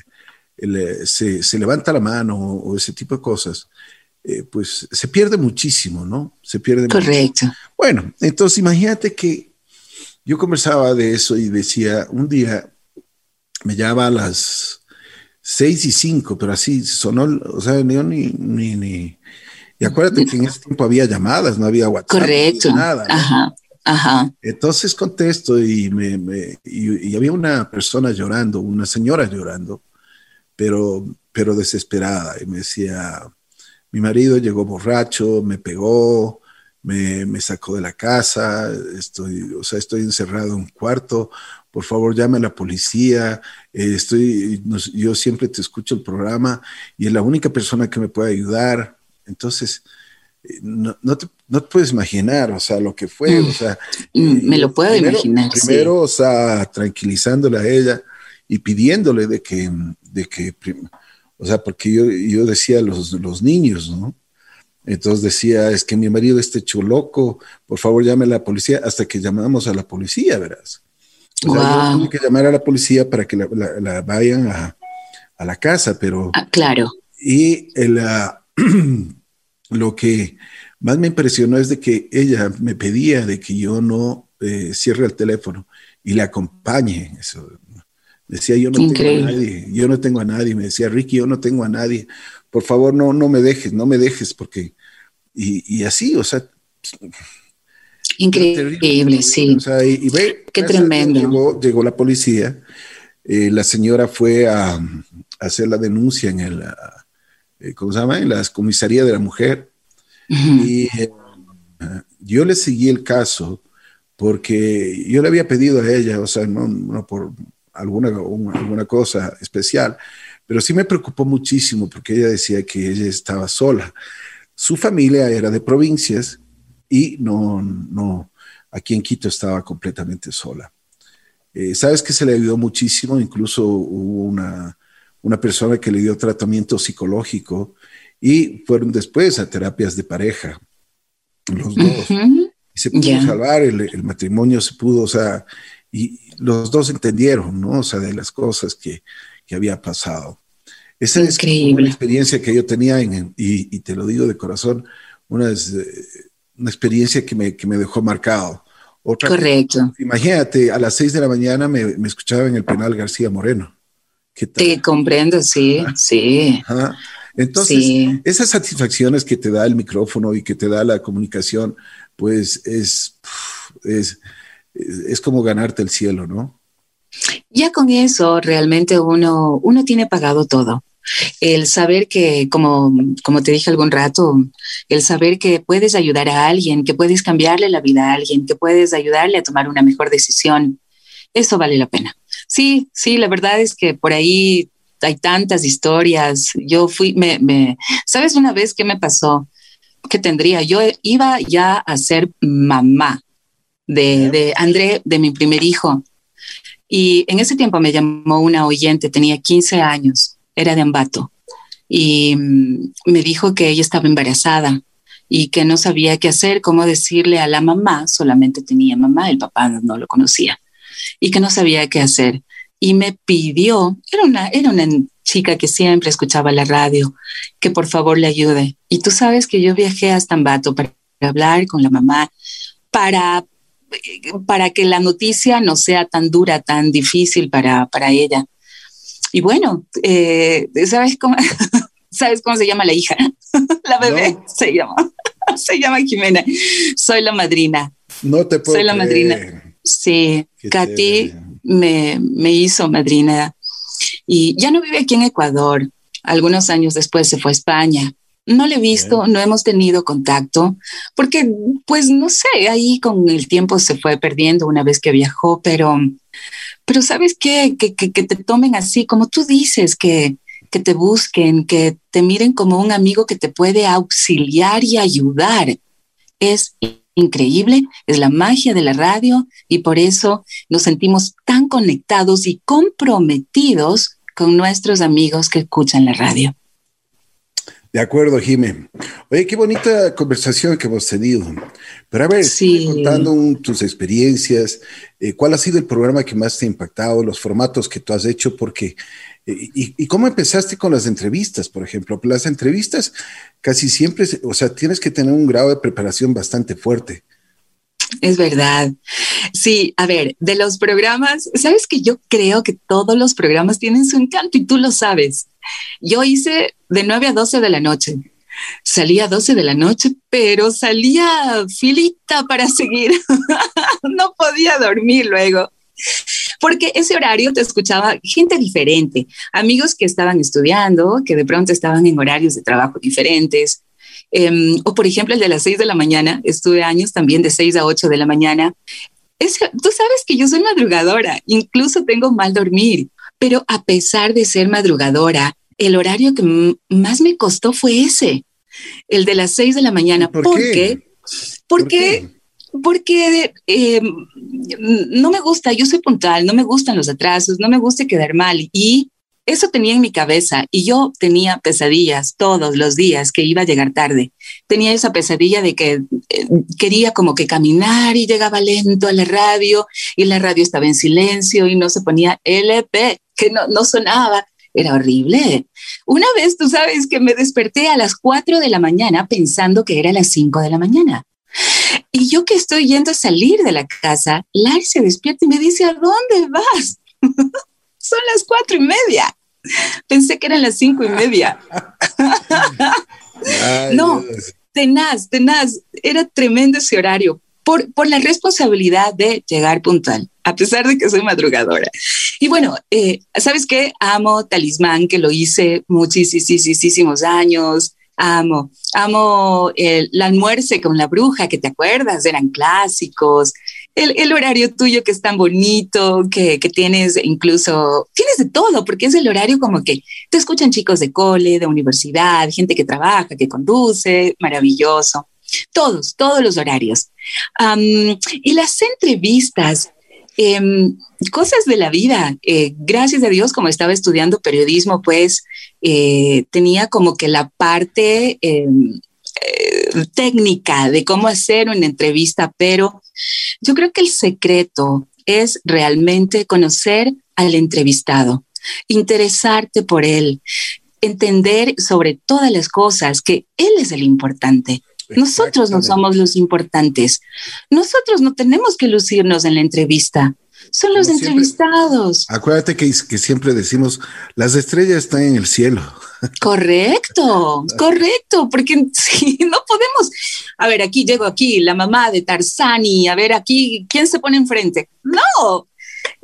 eh, se, levanta la mano o, ese tipo de cosas, pues se pierde muchísimo, ¿no? Se pierde. Correcto. Bueno, entonces imagínate que yo conversaba de eso y decía, un día me llama a las seis y cinco, pero así sonó, o sea, ni, ni, ni y acuérdate que en ese tiempo había llamadas, no había WhatsApp. Correcto. nada. Ajá. Ajá. Entonces contesto y, me, y, había una persona llorando, una señora llorando, pero, pero desesperada. Y me decía, mi marido llegó borracho, me pegó, me, me, sacó de la casa, estoy, o sea, estoy encerrado en un cuarto, por favor llame a la policía, eh, estoy, yo siempre te escucho el programa y es la única persona que me puede ayudar. Entonces, eh, no, te, puedes imaginar, o sea, lo que fue, o sea. Mm, me lo puedo imaginar. Primero, o sea, tranquilizándole a ella y pidiéndole de que, de que o sea, porque yo, yo decía los, los niños, ¿no? Entonces decía, es que mi marido está hecho loco, por favor llame a la policía, hasta que llamamos a la policía, verás. O sea, yo que llamar a la policía para que la, vayan a, la casa, pero... Ah, claro. Y el, lo que más me impresionó es de que ella me pedía de que yo no eh, cierre el teléfono y le acompañe. Eso. Decía, yo no tengo a nadie, yo no tengo a nadie. Me decía, Ricky, yo no tengo a nadie. Por favor, no, no me dejes, no me dejes, porque... Y, así, o sea... Increíble, sí. y, ve, Qué tremendo. Llegó, la policía, eh, la señora fue a, a, hacer la denuncia en el eh, ¿cómo se llama? En las comisarías de la mujer. Y eh, yo le seguí el caso porque yo le había pedido a ella, o sea, no, por alguna, alguna cosa especial, pero sí me preocupó muchísimo porque ella decía que ella estaba sola. Su familia era de provincias y no, no, aquí en Quito estaba completamente sola. Eh, Sabes que se le ayudó muchísimo, incluso hubo una, una persona que le dio tratamiento psicológico y fueron después a terapias de pareja, los dos. Y se pudo salvar, el, matrimonio se pudo, o sea, y los dos entendieron, ¿no? O sea, de las cosas que, que había pasado. Esa es una experiencia que yo tenía, en, y, y, te lo digo de corazón, una, una experiencia que me, que me dejó marcado. Otra Correcto. imagínate, a las seis de la mañana me, me escuchaba en el penal García Moreno. Te comprendo, sí, sí. Entonces, esas satisfacciones que te da el micrófono y que te da la comunicación, pues es, es, es como ganarte el cielo, ¿no? Ya con eso realmente uno, uno tiene pagado todo. El saber que, como, como te dije algún rato, el saber que puedes ayudar a alguien, que puedes cambiarle la vida a alguien, que puedes ayudarle a tomar una mejor decisión, eso vale la pena. Sí, sí, la verdad es que por ahí hay tantas historias. Yo fui, me, me, ¿sabes una vez qué me pasó? ¿Qué tendría? Yo iba ya a ser mamá de, de André, de mi primer hijo. Y en ese tiempo me llamó una oyente, tenía 15 años, era de Ambato, y mm, me dijo que ella estaba embarazada y que no sabía qué hacer, cómo decirle a la mamá, solamente tenía mamá, el papá no lo conocía y que no sabía qué hacer. Y me pidió, era una, era una chica que siempre escuchaba la radio, que por favor le ayude. Y tú sabes que yo viajé hasta Ambato para hablar con la mamá para, para que la noticia no sea tan dura, tan difícil para, para ella. Y bueno, eh, ¿sabes, cómo, ¿sabes cómo se llama la hija? la bebé se llama. se llama Jimena. Soy la madrina. No te puedo Soy la madrina. Sí, Katy me, me hizo madrina. Y ya no vive aquí en Ecuador. Algunos años después se fue a España. No le he visto, no hemos tenido contacto, porque pues no sé, ahí con el tiempo se fue perdiendo una vez que viajó, pero, pero sabes qué? Que, que, que te tomen así, como tú dices, que, que te busquen, que te miren como un amigo que te puede auxiliar y ayudar. Es increíble, es la magia de la radio y por eso nos sentimos tan conectados y comprometidos con nuestros amigos que escuchan la radio. De acuerdo, Jimé. Oye, qué bonita conversación que hemos tenido. Pero a ver, sí. contando tus experiencias, eh, ¿cuál ha sido el programa que más te ha impactado, los formatos que tú has hecho? Porque, eh, y, y, cómo empezaste con las entrevistas, por ejemplo? Las entrevistas casi siempre, o sea, tienes que tener un grado de preparación bastante fuerte. Es verdad. Sí, a ver, de los programas, sabes que yo creo que todos los programas tienen su encanto y tú lo sabes. Yo hice de 9 a 12 de la noche. Salía a 12 de la noche, pero salía filita para seguir. no podía dormir luego. Porque ese horario te escuchaba gente diferente, amigos que estaban estudiando, que de pronto estaban en horarios de trabajo diferentes, Um, o por ejemplo, el de las 6 de la mañana, estuve años también de 6 a 8 de la mañana. Es, tú sabes que yo soy madrugadora, incluso tengo mal dormir, pero a pesar de ser madrugadora, el horario que más me costó fue ese, el de las 6 de la mañana. ¿Por, ¿Por qué? qué? Porque, ¿Por porque eh, no me gusta, yo soy puntual, no me gustan los atrasos, no me gusta quedar mal y eso tenía en mi cabeza y yo tenía pesadillas todos los días que iba a llegar tarde. Tenía esa pesadilla de que eh, quería como que caminar y llegaba lento a la radio y la radio estaba en silencio y no se ponía LP, que no, no sonaba. Era horrible. Una vez, tú sabes que me desperté a las 4 de la mañana pensando que era las 5 de la mañana. Y yo que estoy yendo a salir de la casa, Lars se despierta y me dice, ¿a dónde vas? son las cuatro y media. Pensé que eran las cinco y media. No, tenaz, tenaz. Era tremendo ese horario por, por la responsabilidad de llegar puntual, a pesar de que soy madrugadora. Y bueno, eh, ¿sabes qué? Amo Talismán, que lo hice muchísimos años. Amo, amo el, el almuerzo con la bruja, que te acuerdas, eran clásicos el, el, horario tuyo que es tan bonito, que, que, tienes incluso, tienes de todo, porque es el horario como que te escuchan chicos de cole, de universidad, gente que trabaja, que conduce, maravilloso. Todos, todos los horarios. Y las entrevistas, eh, cosas de la vida. Eh, gracias a Dios, como estaba estudiando periodismo, pues eh, tenía como que la parte em, eh, técnica de cómo hacer una entrevista, pero yo creo que el secreto es realmente conocer al entrevistado, interesarte por él, entender sobre todas las cosas que él es el importante. Nosotros no somos los importantes. Nosotros no tenemos que lucirnos en la entrevista. Son los entrevistados. Acuérdate que, que, siempre decimos, las estrellas están en el cielo. Correcto, correcto, porque si no podemos, a ver, aquí llego aquí, la mamá de Tarzani, a ver aquí, ¿quién se pone enfrente? No,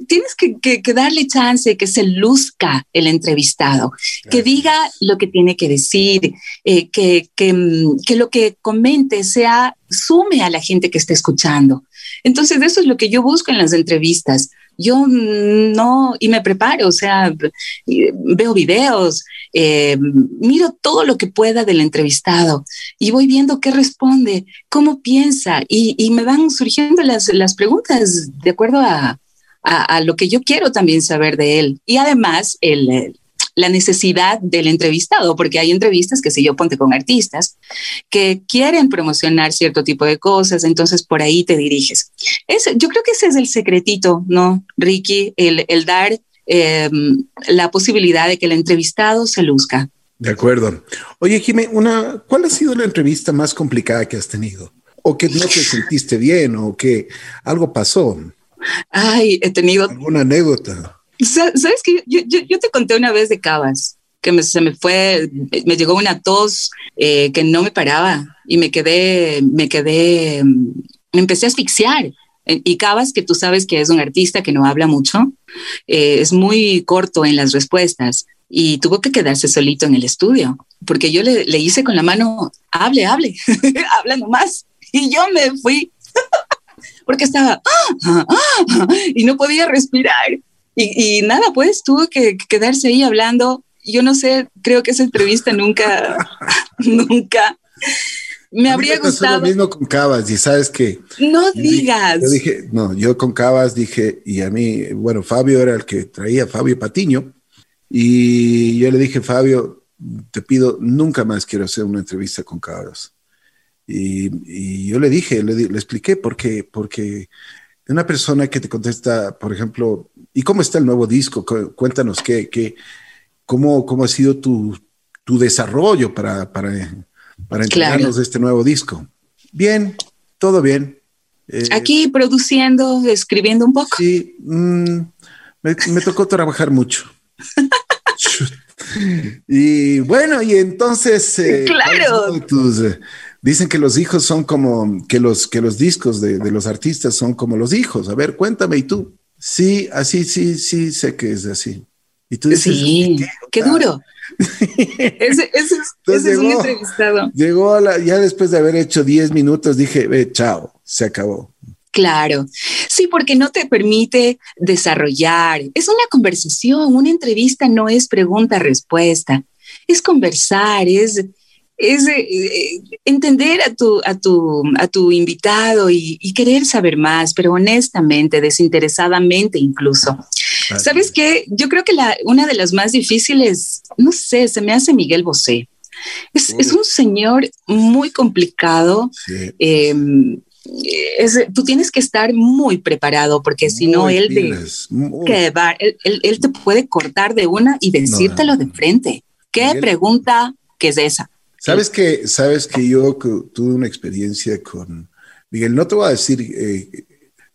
tienes que, que, que, darle chance, que se luzca el entrevistado, que diga lo que tiene que decir, eh, que, que, que, lo que comente sea, sume a la gente que está escuchando. Entonces, eso es lo que yo busco en las entrevistas. Yo no, y me preparo, o sea, veo videos, eh, miro todo lo que pueda del entrevistado y voy viendo qué responde, cómo piensa, y, me van surgiendo las, las preguntas de acuerdo a, a, lo que yo quiero también saber de él. Y además, el, la necesidad del entrevistado, porque hay entrevistas que si yo ponte con artistas que quieren promocionar cierto tipo de cosas, entonces por ahí te diriges. Es, yo creo que ese es el secretito, ¿no, Ricky? El, el dar eh, la posibilidad de que el entrevistado se luzca. De acuerdo. Oye, Jimé, una, ¿cuál ha sido la entrevista más complicada que has tenido? o que no te sentiste bien o que algo pasó. Ay, he tenido... ¿Alguna anécdota? ¿Sabes que yo, yo, te conté una vez de Cabas, que se me fue, me llegó una tos eh, que no me paraba y me quedé, me quedé, me empecé a asfixiar. Y Cabas, que tú sabes que es un artista que no habla mucho, eh, es muy corto en las respuestas y tuvo que quedarse solito en el estudio, porque yo le, le hice con la mano, hable, hable, habla nomás. Y yo me fui porque estaba y no podía respirar. Y, nada, pues tuvo que quedarse ahí hablando. Yo no sé, creo que esa entrevista nunca, nunca me habría gustado. lo mismo con Cabas y sabes que. No digas. Yo dije, no, yo con Cabas dije, y a mí, bueno, Fabio era el que traía, Fabio Patiño, y yo le dije, Fabio, te pido, nunca más quiero hacer una entrevista con Cabas. Y, yo le dije, le, le, expliqué por qué, porque una persona que te contesta, por ejemplo, ¿y cómo está el nuevo disco? Cuéntanos qué, qué, cómo, cómo ha sido tu, tu desarrollo para, para, para entregarnos de este nuevo disco. Bien, todo bien. Eh, Aquí produciendo, escribiendo un poco. Sí, mm, me, tocó trabajar mucho. y bueno, y entonces... Eh, claro. Eh, Dicen que los hijos son como, que los, que los discos de, los artistas son como los hijos. A ver, cuéntame, ¿y tú? Sí, así, sí, sí, sé que es así. Y tú dices, sí, qué, duro. ese, ese, es un entrevistado. Llegó ya después de haber hecho 10 minutos, dije, ve, chao, se acabó. Claro, sí, porque no te permite desarrollar. Es una conversación, una entrevista no es pregunta-respuesta, es conversar, es, es eh, entender a tu, a tu, a tu invitado y, querer saber más, pero honestamente, desinteresadamente incluso. ¿Sabes qué? Yo creo que la, una de las más difíciles, no sé, se me hace Miguel Bosé. Es, es un señor muy complicado. Em, tú tienes que estar muy preparado porque si no, él, va, él, él, te puede cortar de una y decírtelo de frente. ¿Qué pregunta que es esa? Sabes que, sabes que yo tuve una experiencia con Miguel, no te voy a decir, eh,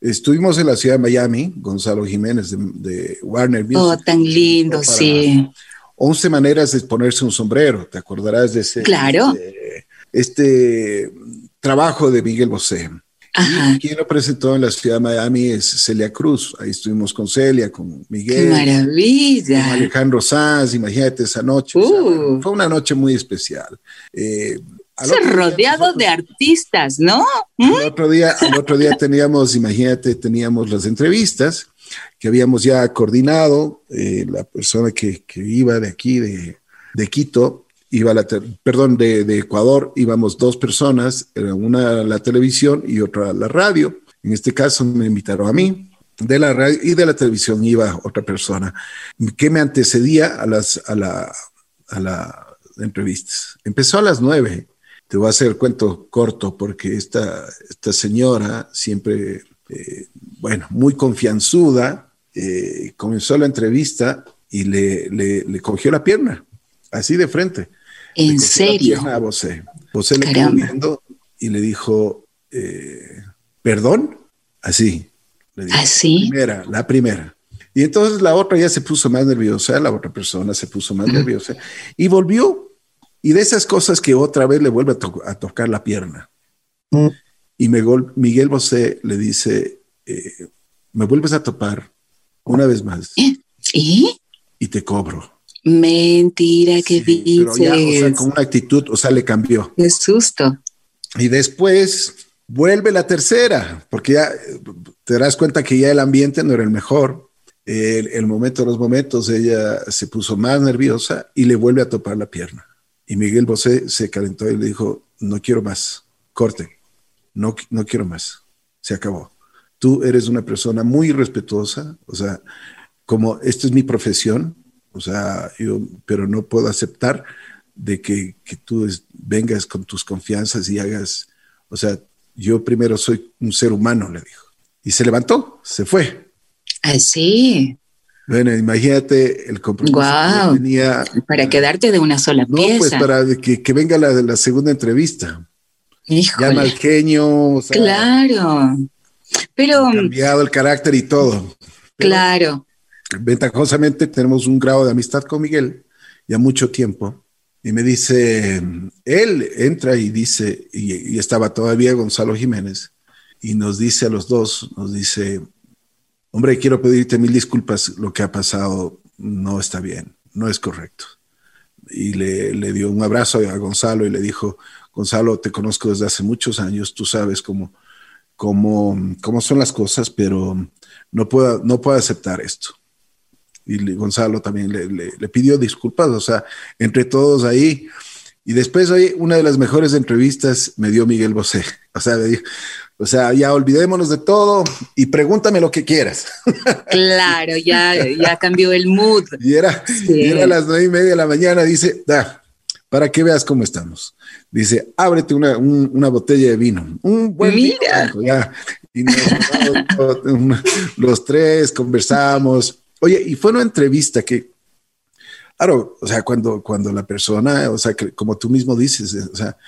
estuvimos en la ciudad de Miami, Gonzalo Jiménez de, Warner Music. Oh, tan lindo, sí. 11 maneras de ponerse un sombrero, te acordarás de ese. Claro. Este, este trabajo de Miguel Bosé. Ajá. quien lo presentó en la ciudad de Miami es Celia Cruz. Ahí estuvimos con Celia, con Miguel. ¡Qué maravilla! Con Alejandro Sanz, imagínate esa noche. Uh. fue una noche muy especial. Eh, rodeado de artistas, ¿no? Al ¿Mm? otro, día, al otro día teníamos, imagínate, teníamos las entrevistas que habíamos ya coordinado. Eh, la persona que, que, iba de aquí, de, de Quito, iba la perdón, de, Ecuador íbamos dos personas, una a la televisión y otra a la radio. En este caso me invitaron a mí. De la radio y de la televisión iba otra persona que me antecedía a las a la, a la entrevistas. Empezó a las nueve. Te voy a hacer el cuento corto porque esta, esta señora siempre, eh, bueno, muy confianzuda, eh, comenzó la entrevista y le, le cogió la pierna, así de frente. ¿En serio? A le quedó viendo y le dijo, eh, ¿perdón? Así. Le dijo, ¿Así? La primera, la primera. Y entonces la otra ya se puso más nerviosa, la otra persona se puso más nerviosa y volvió. Y de esas cosas que otra vez le vuelve a, tocar la pierna. Mm. Y Miguel Bosé le dice, eh, me vuelves a topar una vez más. ¿Y? Y te cobro. Mentira que dices. Pero ya, o sea, con una actitud, o sea, le cambió. Qué susto. Y después vuelve la tercera, porque ya te das cuenta que ya el ambiente no era el mejor. El, el, momento de los momentos, ella se puso más nerviosa y le vuelve a topar la pierna. Y Miguel Bosé se calentó y le dijo, no quiero más, corte, no, no quiero más, se acabó. Tú eres una persona muy respetuosa, o sea, como esta es mi profesión, o sea, yo, pero no puedo aceptar de que, que tú vengas con tus confianzas y hagas, o sea, yo primero soy un ser humano, le dijo. Y se levantó, se fue. Así. Bueno, imagínate el compromiso que tenía. Para quedarte de una sola no, pues para que, que venga la, la segunda entrevista. ya mal genio. claro. Pero. cambiado el carácter y todo. claro. Ventajosamente tenemos un grado de amistad con Miguel ya mucho tiempo. Y me dice, él entra y dice, y, estaba todavía Gonzalo Jiménez, y nos dice a los dos, nos dice, hombre, quiero pedirte mil disculpas, lo que ha pasado no está bien, no es correcto. Y le, le, dio un abrazo a Gonzalo y le dijo, Gonzalo, te conozco desde hace muchos años, tú sabes cómo, cómo, cómo son las cosas, pero no puedo, no puedo aceptar esto. Y Gonzalo también le, le, le pidió disculpas, o sea, entre todos ahí. Y después, hoy, una de las mejores entrevistas me dio Miguel Bosé. O sea, me dijo, o sea, ya olvidémonos de todo y pregúntame lo que quieras. Claro, ya, ya cambió el mood. Y era, sí. y era a las nueve y media de la mañana, dice, da, para que veas cómo estamos. Dice, ábrete una, un, una botella de vino. Un buen Mira. Vino, ya. Y nos, los tres conversamos. Oye, y fue una entrevista que, claro, o sea, cuando, cuando la persona, o sea, que, como tú mismo dices, o sea,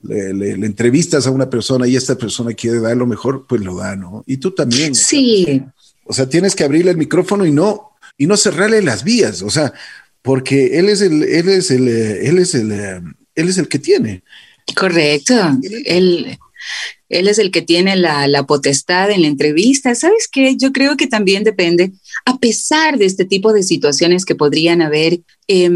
le, le, le, entrevistas a una persona y esta persona quiere dar lo mejor, pues lo da, ¿no? Y tú también. Sí. O sea, tienes que abrirle el micrófono y no, y no cerrarle las vías, o sea, porque él es el, él es el, él es el, él es el que tiene. Correcto. Él, él es el que tiene la, la, potestad en la entrevista. ¿Sabes qué? Yo creo que también depende, a pesar de este tipo de situaciones que podrían haber, eh,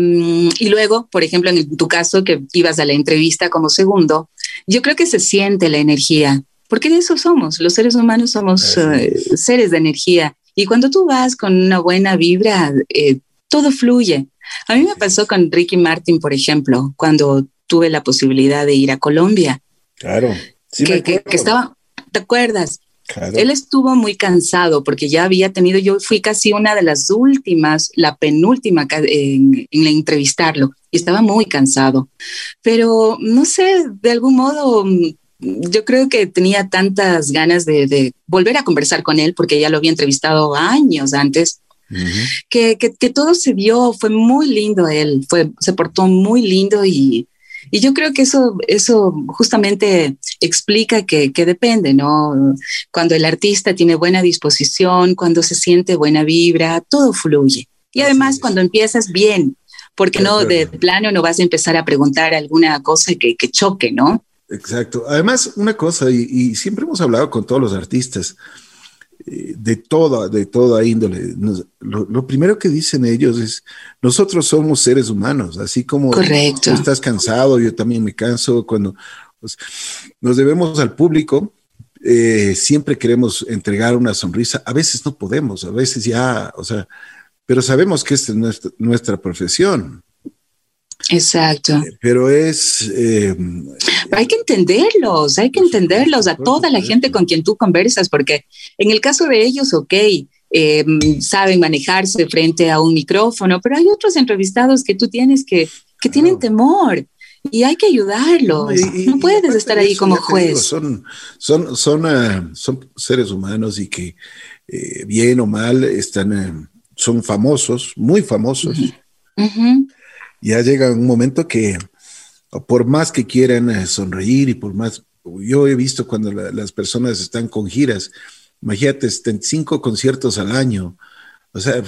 y luego, por ejemplo, en tu caso, que ibas a la entrevista como segundo, yo creo que se siente la energía, porque de eso somos, los seres humanos somos uh, seres de energía. Y cuando tú vas con una buena vibra, eh, todo fluye. A mí me pasó con Ricky Martin, por ejemplo, cuando tuve la posibilidad de ir a Colombia. Claro. Sí que, que, que, estaba, ¿te acuerdas? Claro. Él estuvo muy cansado porque ya había tenido, yo fui casi una de las últimas, la penúltima en, en entrevistarlo y estaba muy cansado. Pero no sé, de algún modo, yo creo que tenía tantas ganas de, de volver a conversar con él porque ya lo había entrevistado años antes. Uh -huh. que, que, que, todo se vio, fue muy lindo él, fue, se portó muy lindo y, y yo creo que eso, eso justamente explica que, que, depende, ¿no? Cuando el artista tiene buena disposición, cuando se siente buena vibra, todo fluye. Y además cuando empiezas bien, porque no de plano no vas a empezar a preguntar alguna cosa que, que choque, ¿no? Exacto. Además, una cosa, y, y, siempre hemos hablado con todos los artistas, eh, de toda, de toda índole. Nos, lo, lo, primero que dicen ellos es, nosotros somos seres humanos, así como Correcto. tú estás cansado, yo también me canso, cuando pues, nos debemos al público, eh, siempre queremos entregar una sonrisa, a veces no podemos, a veces ya, o sea, pero sabemos que esta es nuestra, nuestra profesión. Exacto. Eh, pero es... Eh, hay que entenderlos, hay que entenderlos a toda la gente con quien tú conversas, porque en el caso de ellos, ok, eh, saben manejarse frente a un micrófono, pero hay otros entrevistados que tú tienes que, que claro. tienen temor y hay que ayudarlos. Y, y, no puedes estar ahí como juez. Digo, son, son, son, uh, son, seres humanos y que, eh, bien o mal, están, uh, son famosos, muy famosos. Uh -huh. -huh. Ya llega un momento que, por más que quieran uh, sonreír y por más, yo he visto cuando la, las personas están con giras, imagínate, estén cinco conciertos al año, o sea,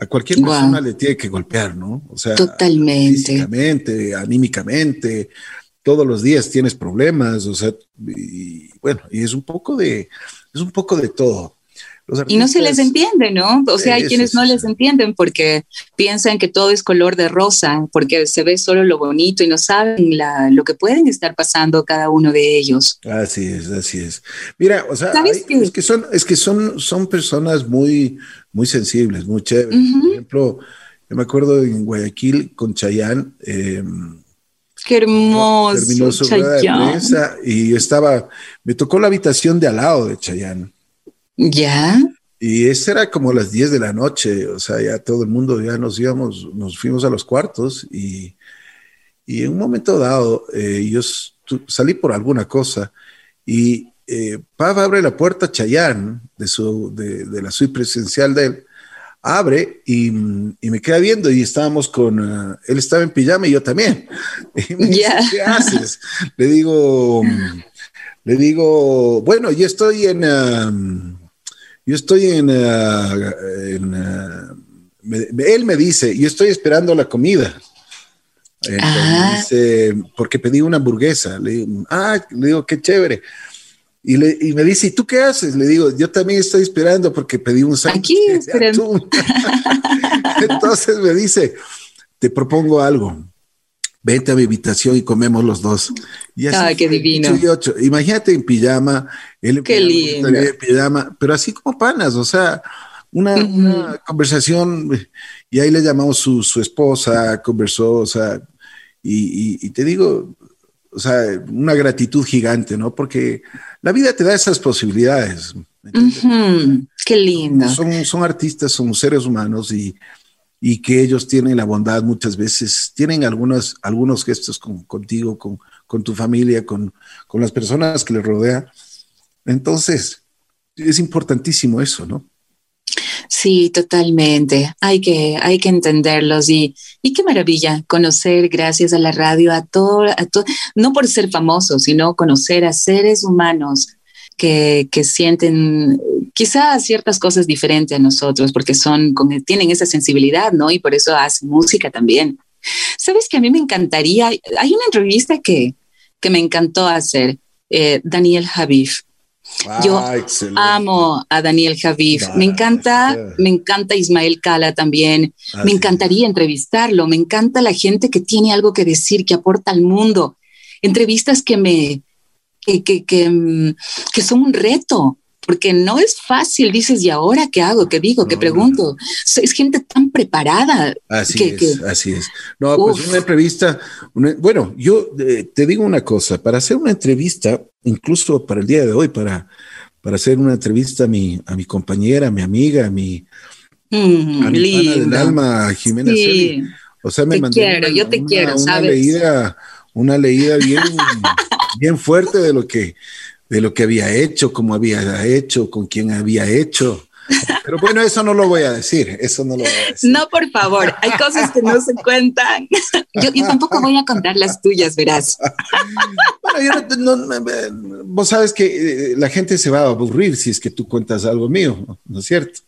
a cualquier wow. persona le tiene que golpear, ¿no? O sea, totalmente. Físicamente, anímicamente, todos los días tienes problemas, o sea, y bueno, y es un poco de, es un poco de todo. Artistas, y no se les entiende, ¿no? O sea, hay quienes no les entienden porque piensan que todo es color de rosa, porque se ve solo lo bonito y no saben la, lo que pueden estar pasando cada uno de ellos. Así es, así es. Mira, o sea, hay, es que son, es que son, son personas muy, muy sensibles, muy chéveres. Uh -huh. Por ejemplo, yo me acuerdo en Guayaquil con Chayán. Eh, Qué hermoso. Terminó su rueda de prensa y yo estaba, me tocó la habitación de al lado de Chayán. Ya. Y eso era como las 10 de la noche, o sea, ya todo el mundo ya nos íbamos, nos fuimos a los cuartos y, y en un momento dado eh, yo salí por alguna cosa y eh, Pav abre la puerta a Chayán de, su, de, de, la suite presidencial de él, abre y, me queda viendo y estábamos con, eh, él estaba en pijama y yo también. Y me dice, ¿qué haces? Le digo, le digo, bueno, yo estoy en, um, yo estoy en, uh, uh, él me dice, yo estoy esperando la comida. Dice, porque pedí una hamburguesa. Le digo, ah, le digo, qué chévere. Y, le, y, me dice, ¿y tú qué haces? Le digo, yo también estoy esperando porque pedí un sándwich. Aquí. Entonces me dice, te propongo algo. Vete a mi habitación y comemos los dos. Y así qué divino. Imagínate en pijama, él qué lindo. en pijama, pero así como panas, o sea, una, conversación, y ahí le llamamos su, su esposa, conversó, o sea, y, y, te digo, o sea, una gratitud gigante, ¿no? Porque la vida te da esas posibilidades. Qué lindo. Son, son artistas, son seres humanos y, y que ellos tienen la bondad muchas veces, tienen algunos, algunos gestos con, contigo, con, con, tu familia, con, con las personas que les rodean. Entonces, es importantísimo eso, ¿no? Sí, totalmente. Hay que, hay que entenderlos y, y qué maravilla conocer gracias a la radio a todo, a todo, no por ser famosos, sino conocer a seres humanos que, que sienten quizás ciertas cosas diferentes a nosotros porque son, tienen esa sensibilidad, ¿no? Y por eso hacen música también. Sabes que a mí me encantaría, hay una entrevista que, que me encantó hacer, eh, Daniel Javif yo ah, amo a Daniel Javif. me encanta, me encanta Ismael Cala también. me encantaría entrevistarlo. Me encanta la gente que tiene algo que decir, que aporta al mundo. Entrevistas que me, que, que, que, mm, que son un reto, porque no es fácil, dices, ¿y ahora qué hago? ¿Qué digo? ¿Qué pregunto? Es gente tan preparada. Así es, así es. No, pues una entrevista, bueno, yo eh, te digo una cosa, para hacer una entrevista, incluso para el día de hoy, para, para hacer una entrevista a mi, a mi compañera, a mi amiga, a mi, mm, a mi del alma, Jimena sí. O sea, me te quiero, yo te quiero, ¿sabes? Leída, una leída bien, bien fuerte de lo que de lo que había hecho, cómo había hecho, con quién había hecho. Pero bueno, eso no lo voy a decir, eso no lo voy a decir. No, por favor, hay cosas que no se cuentan. Yo, tampoco voy a contar las tuyas, verás. Bueno, yo no, vos sabes que eh, la gente se va a aburrir si es que tú cuentas algo mío, ¿no es cierto?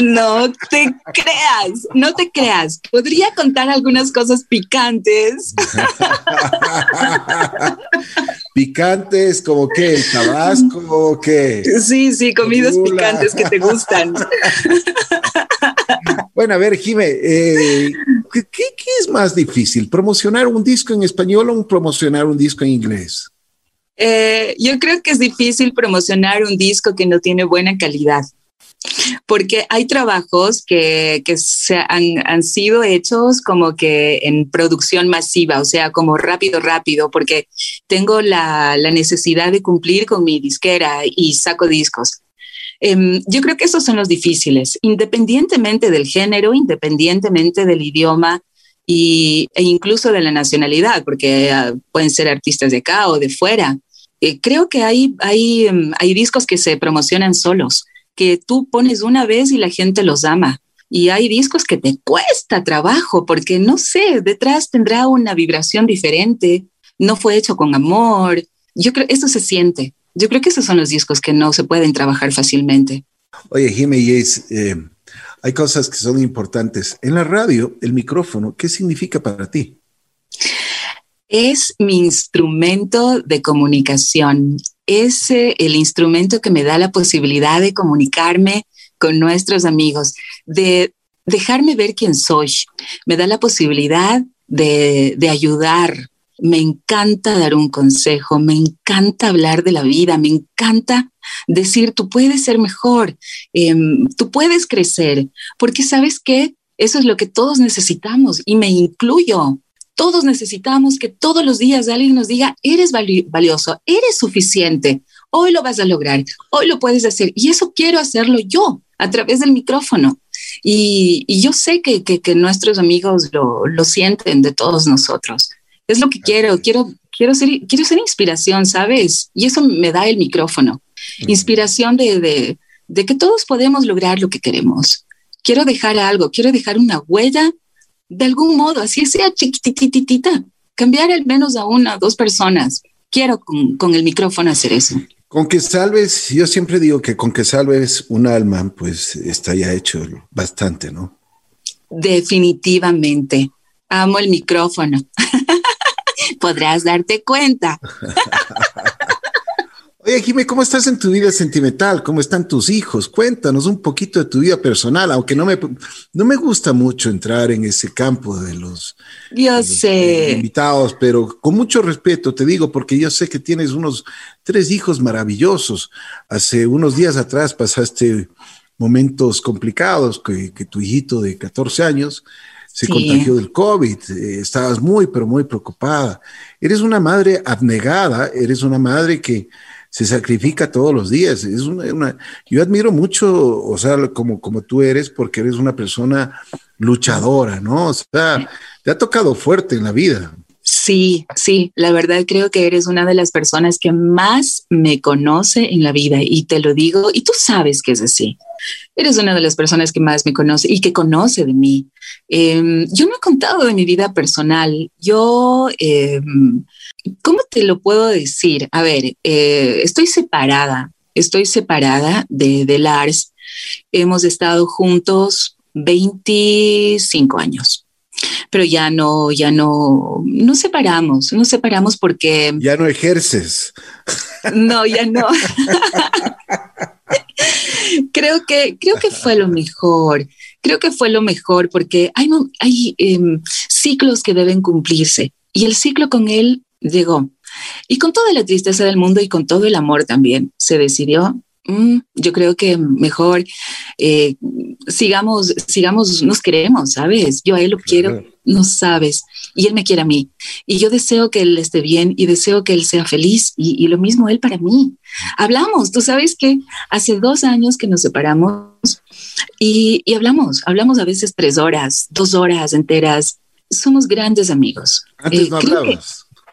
No te creas, no te creas. Podría contar algunas cosas picantes. picantes, como que el tabasco, qué. Sí, sí, comidas picantes que te gustan. Bueno, a ver, Jime, eh, ¿qué, ¿qué, es más difícil? ¿Promocionar un disco en español o promocionar un disco en inglés? Eh, yo creo que es difícil promocionar un disco que no tiene buena calidad porque hay trabajos que, se han, sido hechos como que en producción masiva, o sea, como rápido, rápido, porque tengo la, necesidad de cumplir con mi disquera y saco discos. Em, yo creo que esos son los difíciles, independientemente del género, independientemente del idioma y, e incluso de la nacionalidad, porque ah, pueden ser artistas de acá o de fuera. Eh, creo que hay, hay, em, hay discos que se promocionan solos que tú pones una vez y la gente los ama. Y hay discos que te cuesta trabajo porque, no sé, detrás tendrá una vibración diferente, no fue hecho con amor. Yo creo, eso se siente. Yo creo que esos son los discos que no se pueden trabajar fácilmente. Oye, Jiménez, eh, hay cosas que son importantes. En la radio, el micrófono, ¿qué significa para ti? Es mi instrumento de comunicación es el instrumento que me da la posibilidad de comunicarme con nuestros amigos, de dejarme ver quién soy. Me da la posibilidad de, ayudar. Me encanta dar un consejo, me encanta hablar de la vida, me encanta decir, tú puedes ser mejor, em, tú puedes crecer, porque sabes que eso es lo que todos necesitamos y me incluyo. Todos necesitamos que todos los días alguien nos diga, eres valioso, eres suficiente, hoy lo vas a lograr, hoy lo puedes hacer. Y eso quiero hacerlo yo a través del micrófono. Y, yo sé que, nuestros amigos lo, sienten de todos nosotros. Es lo que quiero, quiero, quiero, ser, quiero ser inspiración, ¿sabes? Y eso me da el micrófono. Inspiración de, de que todos podemos lograr lo que queremos. Quiero dejar algo, quiero dejar una huella de algún modo, así sea chiquitititita, cambiar al menos a una, dos personas. Quiero con, con el micrófono hacer eso. Con que salves, yo siempre digo que con que salves un alma, pues está ya hecho bastante, ¿no? Definitivamente. Amo el micrófono. Podrás darte cuenta. Oye, Jimé, ¿cómo estás en tu vida sentimental? ¿Cómo están tus hijos? Cuéntanos un poquito de tu vida personal, aunque no me, no me gusta mucho entrar en ese campo de los, yo sé. invitados, pero con mucho respeto te digo, porque yo sé que tienes unos tres hijos maravillosos. Hace unos días atrás pasaste momentos complicados, que, tu hijito de 14 años se contagió del COVID, eh, estabas muy, pero muy preocupada. Eres una madre abnegada, eres una madre que se sacrifica todos los días. Es una, yo admiro mucho, o sea, como, como tú eres, porque eres una persona luchadora, ¿no? O sea, te ha tocado fuerte en la vida. Sí, sí, la verdad creo que eres una de las personas que más me conoce en la vida y te lo digo, y tú sabes que es así. Eres una de las personas que más me conoce y que conoce de mí. Em, yo no he contado de mi vida personal. Yo em, ¿cómo te lo puedo decir? A ver, eh, estoy separada, estoy separada de, de Lars. Hemos estado juntos 25 años, pero ya no, ya no, no separamos, no separamos porque... Ya no ejerces. No, ya no. creo que, creo que fue lo mejor. Creo que fue lo mejor porque hay, hay em, ciclos que deben cumplirse y el ciclo con él llegó. Y con toda la tristeza del mundo y con todo el amor también, se decidió, mm, yo creo que mejor eh, sigamos, sigamos, nos queremos, ¿sabes? Yo a él lo quiero, no sabes, y él me quiere a mí. Y yo deseo que él esté bien y deseo que él sea feliz y, lo mismo él para mí. Hablamos, tú sabes que hace dos años que nos separamos y, hablamos, hablamos a veces tres horas, dos horas enteras. Somos grandes amigos. Antes no eh,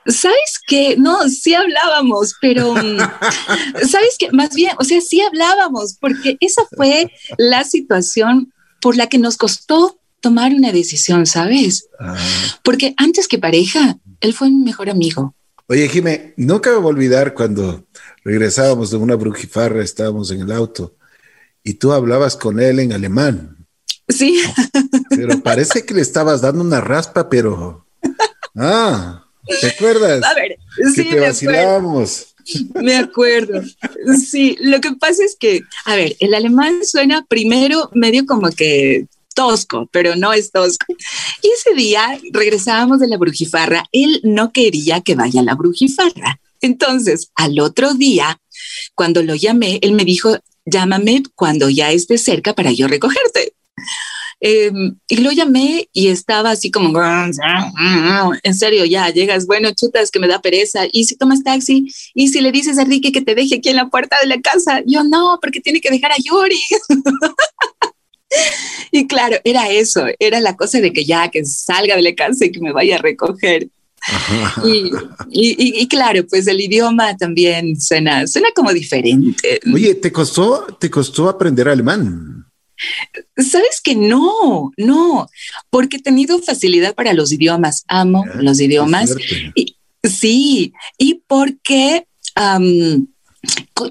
¿Sabes qué? No, sí hablábamos, pero mm, ¿sabes qué? Más bien, o sea, sí hablábamos, porque esa fue la situación por la que nos costó tomar una decisión, ¿sabes? Ah. Porque antes que pareja, él fue mi mejor amigo. Oye, Jimé, nunca me voy a olvidar cuando regresábamos de una brujifarra, estábamos en el auto y tú hablabas con él en alemán. Sí. Pero parece que le estabas dando una raspa, pero... Ah. ¿Te acuerdas? A ver, sí, te vacilábamos. Me acuerdo. Sí, lo que pasa es que, a ver, el alemán suena primero medio como que tosco, pero no es tosco. Y ese día regresábamos de la brujifarra. Él no quería que vaya a la brujifarra. Entonces, al otro día, cuando lo llamé, él me dijo, llámame cuando ya esté cerca para yo recogerte. Em, y lo llamé y estaba así como, en serio, ya llegas, bueno, chutas, que me da pereza. Y si tomas taxi, y si le dices a Ricky que te deje aquí en la puerta de la casa, yo no, porque tiene que dejar a Yuri. y claro, era eso, era la cosa de que ya que salga de la casa y que me vaya a recoger. Y, y, y, claro, pues el idioma también suena, suena como diferente. Oye, ¿te costó, te costó aprender alemán? Sabes que no, no, porque he tenido facilidad para los idiomas, amo ah, los idiomas. Y, sí, y porque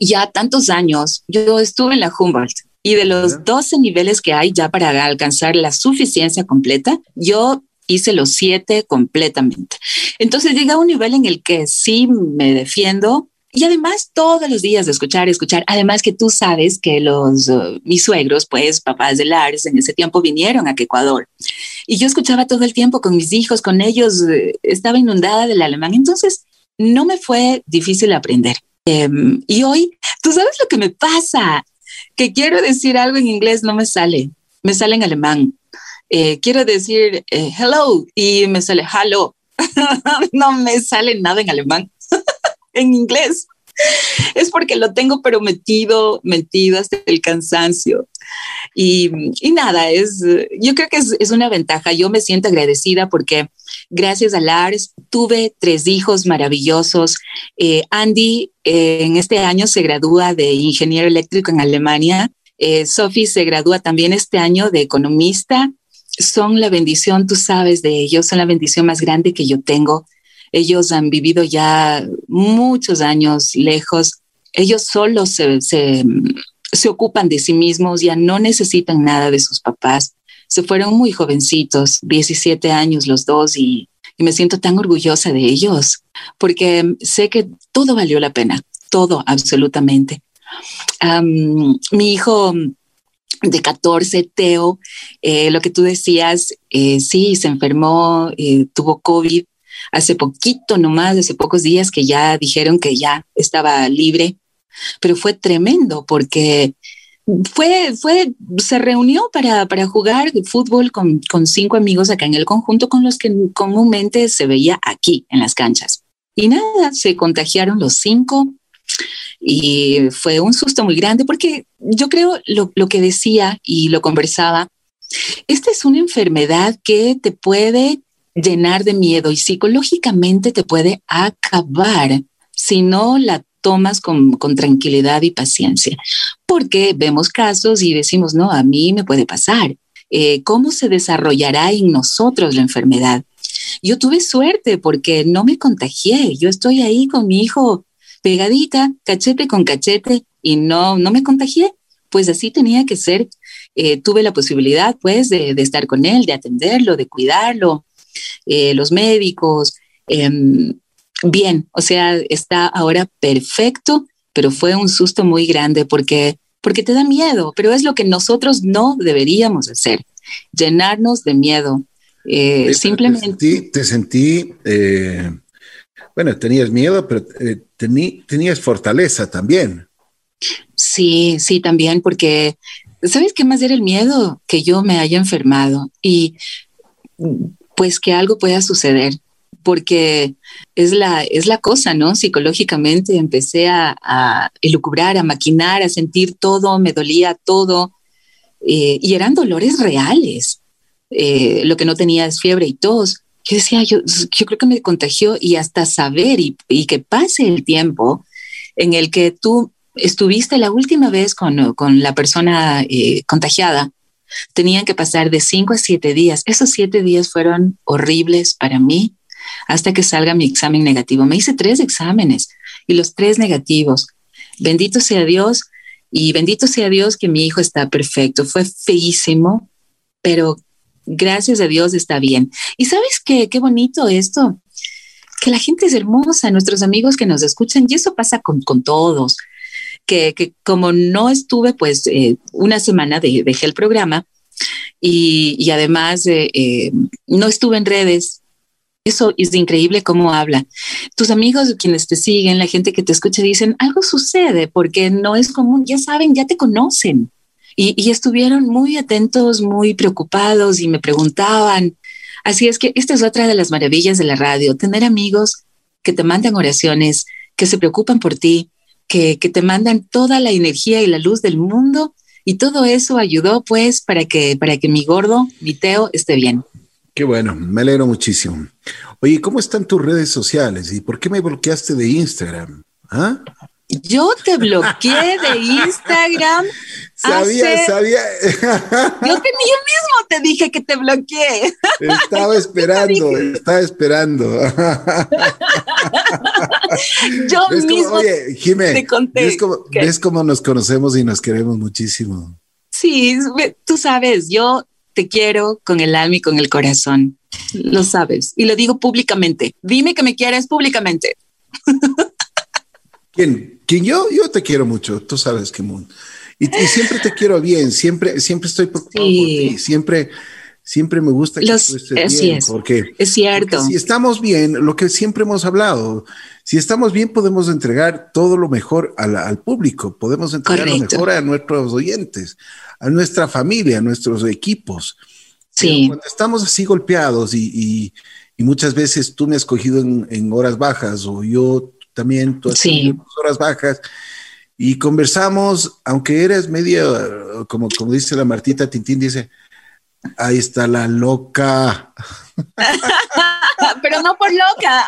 ya tantos años, yo estuve en la Humboldt y de los 12 niveles que hay ya para alcanzar la suficiencia completa, yo hice los siete completamente. Entonces llega a un nivel en el que sí me defiendo, y además todos los días de escuchar, escuchar, además que tú sabes que los, uh, mis suegros, pues papás de Lars en ese tiempo vinieron a Ecuador. Y yo escuchaba todo el tiempo con mis hijos, con ellos, uh, estaba inundada del alemán. Entonces, no me fue difícil aprender. Em, y hoy, tú sabes lo que me pasa, que quiero decir algo en inglés, no me sale, me sale en alemán. Eh, quiero decir eh, hello y me sale hello. no me sale nada en alemán en inglés. es porque lo tengo prometido, metido hasta el cansancio. Y, nada, es, yo creo que es, una ventaja. Yo me siento agradecida porque gracias a Lars tuve tres hijos maravillosos. Eh, Andy eh, en este año se gradúa de ingeniero eléctrico en Alemania. Eh, Sophie se gradúa también este año de economista. Son la bendición, tú sabes de ellos, son la bendición más grande que yo tengo. Ellos han vivido ya muchos años lejos. Ellos solos se, se ocupan de sí mismos, ya no necesitan nada de sus papás. Se fueron muy jovencitos, 17 años los dos, y, me siento tan orgullosa de ellos, porque sé que todo valió la pena, todo, absolutamente. mi hijo de 14, Teo, eh, lo que tú decías, eh, sí, se enfermó, eh, tuvo COVID hace poquito nomás, hace pocos días que ya dijeron que ya estaba libre pero fue tremendo porque fue, fue, se reunió para, para jugar fútbol con, con, cinco amigos acá en el conjunto con los que comúnmente se veía aquí en las canchas. Y nada, se contagiaron los cinco y fue un susto muy grande porque yo creo lo, lo que decía y lo conversaba, esta es una enfermedad que te puede llenar de miedo y psicológicamente te puede acabar si no la tomas con, tranquilidad y paciencia, porque vemos casos y decimos, no, a mí me puede pasar. Eh, ¿Cómo se desarrollará en nosotros la enfermedad? Yo tuve suerte porque no me contagié. Yo estoy ahí con mi hijo pegadita, cachete con cachete, y no, no me contagié. Pues así tenía que ser. Eh, tuve la posibilidad, pues, de, estar con él, de atenderlo, de cuidarlo. Eh, los médicos, em, bien, o sea, está ahora perfecto, pero fue un susto muy grande porque, porque te da miedo, pero es lo que nosotros no deberíamos hacer, llenarnos de miedo. Eh, simplemente. Te sentí, eh, bueno, tenías miedo, pero eh, tenías fortaleza también. Sí, sí, también, porque ¿sabes qué más era el miedo? Que yo me haya enfermado y pues que algo pueda suceder porque es la, es la cosa, ¿no? Psicológicamente empecé a, a elucubrar, a maquinar, a sentir todo, me dolía todo, eh, y eran dolores reales. Eh, lo que no tenía es fiebre y tos. Yo decía, yo, yo creo que me contagió y hasta saber y, que pase el tiempo en el que tú estuviste la última vez con, con la persona eh, contagiada, tenían que pasar de cinco a siete días. Esos siete días fueron horribles para mí hasta que salga mi examen negativo. Me hice tres exámenes y los tres negativos. Bendito sea Dios y bendito sea Dios que mi hijo está perfecto. Fue feísimo, pero gracias a Dios está bien. Y sabes qué, qué bonito esto, que la gente es hermosa, nuestros amigos que nos escuchan, y eso pasa con, todos. Que, como no estuve, pues eh, una semana dejé el programa y, además eh, eh, no estuve en redes, eso es increíble cómo habla. Tus amigos, quienes te siguen, la gente que te escucha, dicen, algo sucede porque no es común, ya saben, ya te conocen. Y, estuvieron muy atentos, muy preocupados y me preguntaban. Así es que esta es otra de las maravillas de la radio, tener amigos que te mandan oraciones, que se preocupan por ti, que, te mandan toda la energía y la luz del mundo. Y todo eso ayudó pues para que, para que mi gordo, mi Teo, esté bien. Qué bueno, me alegro muchísimo. Oye, ¿cómo están tus redes sociales y por qué me bloqueaste de Instagram? ¿Ah? Yo te bloqueé de Instagram. sabía, sabía. yo, mismo te dije que te bloqueé. Estaba esperando, estaba esperando. yo mismo oye, Jimé, te conté. ¿ves cómo, ¿Ves cómo nos conocemos y nos queremos muchísimo? Sí, tú sabes, yo te quiero con el alma y con el corazón. Lo sabes. Y lo digo públicamente. Dime que me quieres públicamente. ¿Quién? ¿Quién yo? Yo te quiero mucho. Tú sabes que y, y, siempre te quiero bien. Siempre, siempre estoy preocupado por ti. Siempre, siempre me gusta que tú estés bien. porque, es cierto. si estamos bien, lo que siempre hemos hablado, si estamos bien, podemos entregar todo lo mejor al, público, podemos entregar lo mejor a nuestros oyentes a nuestra familia, a nuestros equipos. Sí. cuando estamos así golpeados y, muchas veces tú me has cogido en, horas bajas o yo también, tú sí. horas bajas, y conversamos, aunque eres medio, como, como dice la Martita Tintín, dice, ahí está la loca. Pero no por loca,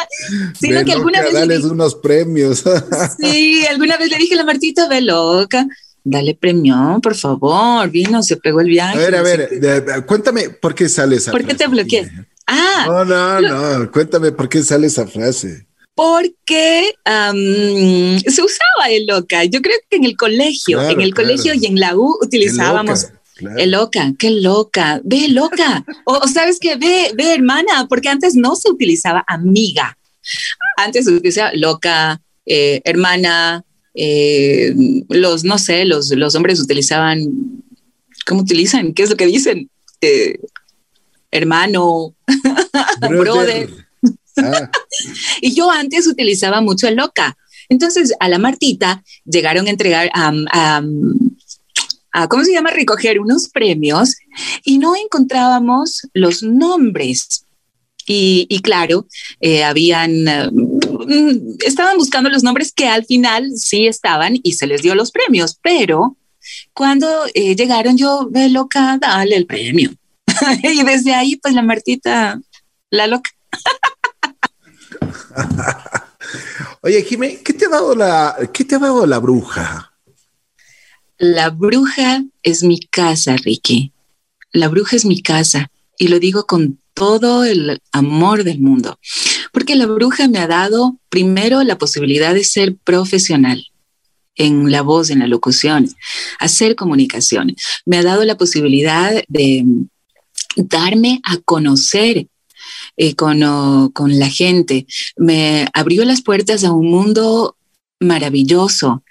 sino que alguna vez... Dale unos premios. sí, alguna vez le dije a la Martita, ve loca dale premio, por favor, vino, se pegó el viaje. A ver, a ver, cuéntame por qué sale esa frase. ¿Por qué te bloqueé? Ah. No, no, no, cuéntame por qué sale esa frase porque se usaba el loca. Yo creo que en el colegio, en el colegio y en la U utilizábamos el loca, qué loca, ve loca. o, sabes que ve, ve hermana, porque antes no se utilizaba amiga. Antes se utilizaba loca, eh, hermana, eh, los, no sé, los, los hombres utilizaban, ¿cómo utilizan? ¿Qué es lo que dicen? Eh, hermano, brother. Ah. y yo antes utilizaba mucho el loca. Entonces a la Martita llegaron a entregar a, ¿cómo se llama? Recoger unos premios y no encontrábamos los nombres. Y, claro, eh, habían, mm, estaban buscando los nombres que al final sí estaban y se les dio los premios, pero cuando eh, llegaron yo, ve loca, dale el premio. y desde ahí, pues la Martita, la loca. Oye, Jimé, ¿qué te ha dado la, qué te ha dado la bruja? La bruja es mi casa, Ricky. La bruja es mi casa. Y lo digo con todo el amor del mundo. Porque la bruja me ha dado primero la posibilidad de ser profesional en la voz, en la locución, hacer comunicación. Me ha dado la posibilidad de darme a conocer eh, con, con la gente. Me abrió las puertas a un mundo maravilloso.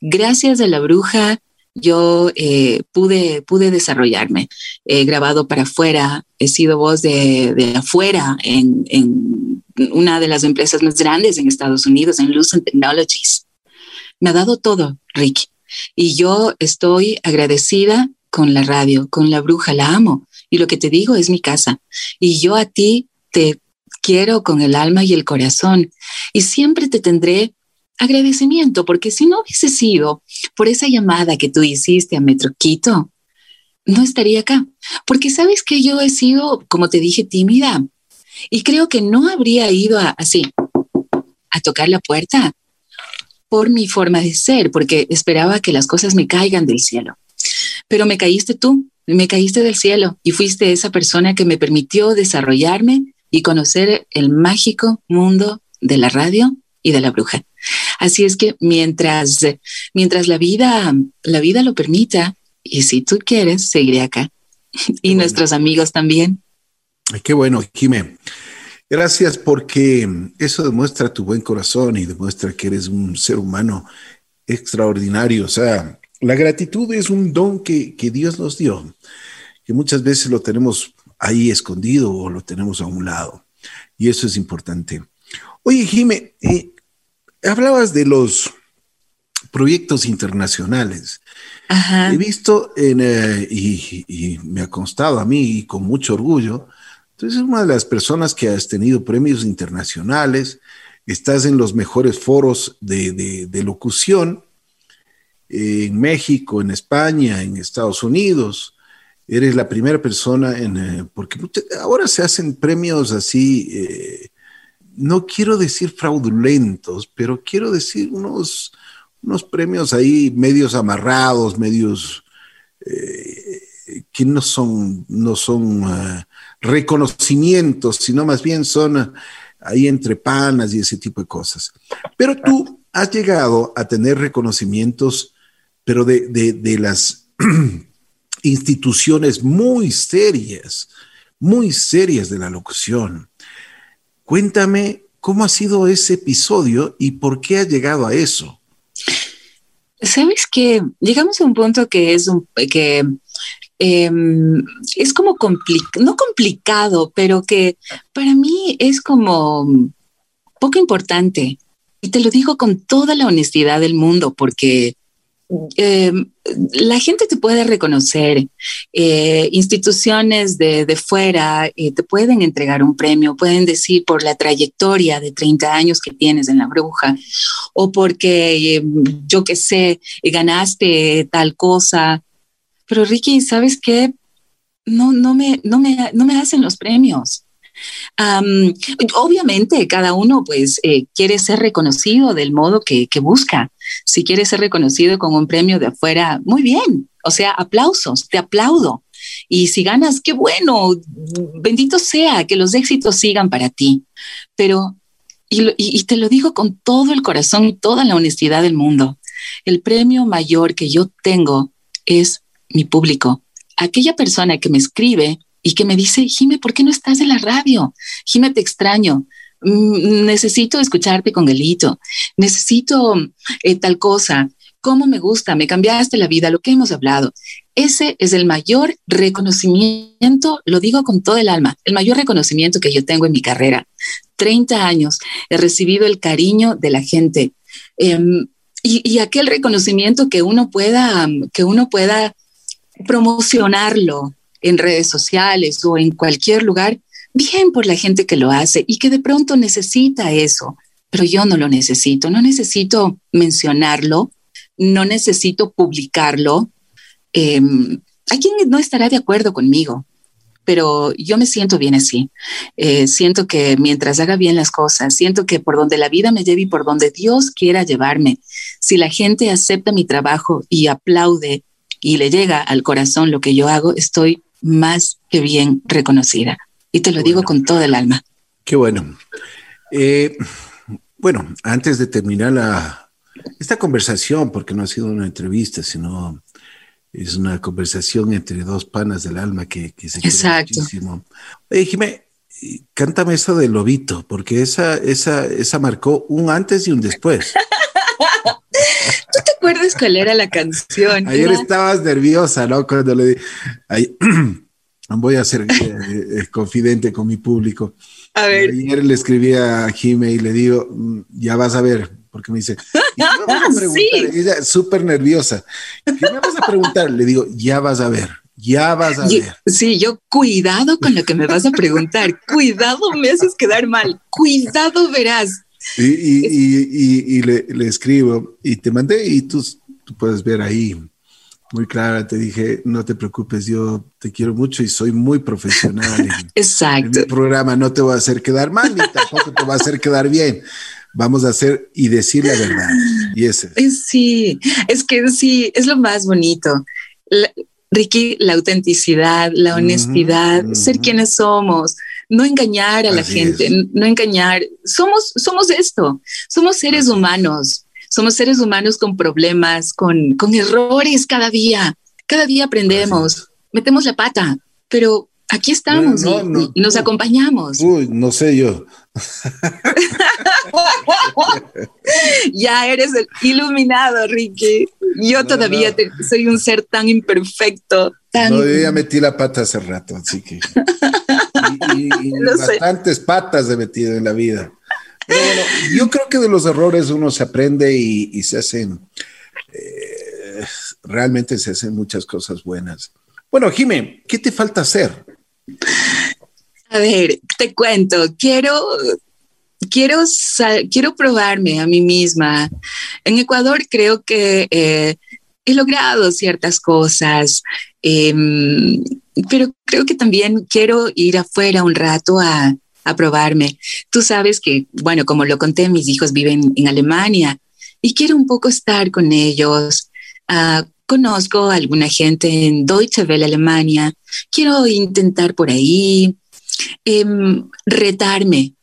Gracias a la bruja, yo eh, pude, pude desarrollarme. He grabado para afuera, he sido voz de, de afuera en, en, una de las empresas más grandes en Estados Unidos, en Lucent Technologies. Me ha dado todo, Rick. Y yo estoy agradecida con la radio, con la bruja, la amo. Y lo que te digo es mi casa. Y yo a ti te quiero con el alma y el corazón y siempre te tendré agradecimiento, porque si no hubiese sido por esa llamada que tú hiciste a Metro Quito, no estaría acá. Porque sabes que yo he sido, como te dije, tímida y creo que no habría ido así a tocar la puerta por mi forma de ser, porque esperaba que las cosas me caigan del cielo. Pero me caíste tú, me caíste del cielo y fuiste esa persona que me permitió desarrollarme y conocer el mágico mundo de la radio y de la bruja. Así es que mientras, mientras la vida, la vida lo permita, y si tú quieres, seguiré acá. y nuestros amigos también. qué bueno, Jimé. Gracias porque eso demuestra tu buen corazón y demuestra que eres un ser humano extraordinario. O sea, la gratitud es un don que, que Dios nos dio, que muchas veces lo tenemos ahí escondido o lo tenemos a un lado. Y eso es importante. Oye, Jime, eh, hablabas de los proyectos internacionales. He visto en, eh, y, me ha constado a mí y con mucho orgullo, entonces es una de las personas que has tenido premios internacionales, estás en los mejores foros de, de locución en México, en España, en Estados Unidos, eres la primera persona en, eh, porque ahora se hacen premios así, eh, no quiero decir fraudulentos, pero quiero decir unos, unos premios ahí medios amarrados, medios eh, que no son, no son reconocimientos, sino más bien son ahí entre panas y ese tipo de cosas. Pero tú has llegado a tener reconocimientos, pero de, de, de las instituciones muy serias, muy serias de la locución. Cuéntame cómo ha sido ese episodio y por qué ha llegado a eso. Sabes que llegamos a un punto que es un, que em, es como no complicado, pero que para mí es como poco importante. Y te lo digo con toda la honestidad del mundo, porque eh, la gente te puede reconocer, eh, instituciones de, de fuera eh, te pueden entregar un premio, pueden decir por la trayectoria de 30 años que tienes en la bruja o porque, yo qué sé, ganaste tal cosa. Pero Ricky, ¿sabes qué? No, no, me, no, me, no me hacen los premios. Obviamente, cada uno pues quiere ser reconocido del modo que, busca si quieres ser reconocido con un premio de afuera, muy bien. O sea, aplausos, te aplaudo. Y si ganas, qué bueno, bendito sea, que los éxitos sigan para ti. Pero, y, te lo digo con todo el corazón y toda la honestidad del mundo, el premio mayor que yo tengo es mi público. Aquella persona que me escribe y que me dice, Jime, ¿por qué no estás en la radio? Jime, te extraño. Mm, necesito escucharte con Gelito, necesito eh, tal cosa, cómo me gusta, me cambiaste la vida, lo que hemos hablado. Ese es el mayor reconocimiento, lo digo con todo el alma, el mayor reconocimiento que yo tengo en mi carrera. 30 años he recibido el cariño de la gente em, y, y, aquel reconocimiento que uno pueda, que uno pueda promocionarlo en redes sociales o en cualquier lugar, bien por la gente que lo hace y que de pronto necesita eso, pero yo no lo necesito, no necesito mencionarlo, no necesito publicarlo. Eh, hay no estará de acuerdo conmigo, pero yo me siento bien así. Eh, siento que mientras haga bien las cosas, siento que por donde la vida me lleve y por donde Dios quiera llevarme, si la gente acepta mi trabajo y aplaude y le llega al corazón lo que yo hago, estoy más que bien reconocida. Y te lo digo con todo el alma. Qué bueno. Eh, bueno, antes de terminar la, esta conversación, porque no ha sido una entrevista, sino es una conversación entre dos panas del alma que, se Exacto. muchísimo. Oye, cántame eso del lobito, porque esa, esa, esa marcó un antes y un después. ¿Tú te acuerdas cuál era la canción? Ayer estabas nerviosa, ¿no? Cuando le di. voy a ser eh, eh, confidente con mi público. A ver. Ayer le escribí a Jime y le digo, mm, ya vas a ver, porque me dice, ella súper nerviosa, ¿qué me vas a preguntar? Le digo, ya vas a ver. Ya vas a ver. Sí, yo cuidado con lo que me vas a preguntar. cuidado, me haces quedar mal. Cuidado, verás. Y, le, le, escribo y te mandé y tú, tú puedes ver ahí muy clara, te dije, no te preocupes, yo te quiero mucho y soy muy profesional. Exacto. En programa no te voy a hacer quedar mal ni tampoco te va a hacer quedar bien. Vamos a hacer y decir la verdad. Y ese. Sí, es que sí, es lo más bonito. Ricky, la autenticidad, la honestidad, ser quienes somos, no engañar a la gente, no engañar. Somos, somos esto, somos seres humanos somos seres humanos con problemas, con, con errores cada día. Cada día aprendemos, metemos la pata, pero aquí estamos y, nos acompañamos. Uy, no sé yo. ya eres el iluminado, Ricky. Yo todavía soy un ser tan imperfecto. Tan... No, yo ya metí la pata hace rato, así que. y, bastantes patas he metido en la vida bueno, yo creo que de los errores uno se aprende y, se hacen, eh, realmente se hacen muchas cosas buenas. Bueno, Jimé, ¿qué te falta hacer? A ver, te cuento, quiero, quiero, quiero probarme a mí misma. En Ecuador creo que eh, he logrado ciertas cosas, em, pero creo que también quiero ir afuera un rato a, a probarme. Tú sabes que, bueno, como lo conté, mis hijos viven en Alemania y quiero un poco estar con ellos. Uh, conozco a alguna gente en Deutsche Welle, Alemania. Quiero intentar por ahí, um, retarme.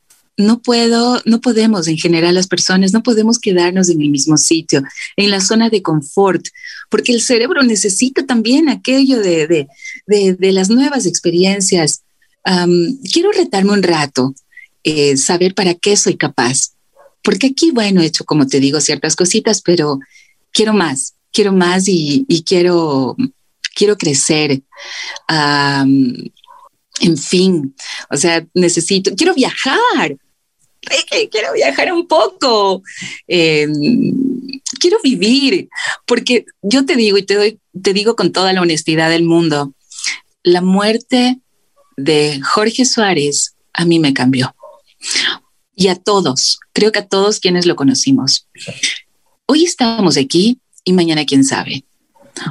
No puedo, no podemos, en general, las personas, no podemos quedarnos en el mismo sitio, en la zona de confort, porque el cerebro necesita también aquello de, de, de, de las nuevas experiencias, quiero retarme un rato, eh, saber para qué soy capaz. Porque aquí, bueno, he hecho, como te digo, ciertas cositas, pero quiero más, quiero más y, quiero, quiero crecer. en fin, o sea, necesito, quiero viajar. Quiero viajar un poco. Em, quiero vivir, porque yo te digo y te, doy, te digo con toda la honestidad del mundo, la muerte de Jorge Suárez a mí me cambió. Y a todos, creo que a todos quienes lo conocimos. Hoy estamos aquí y mañana quién sabe.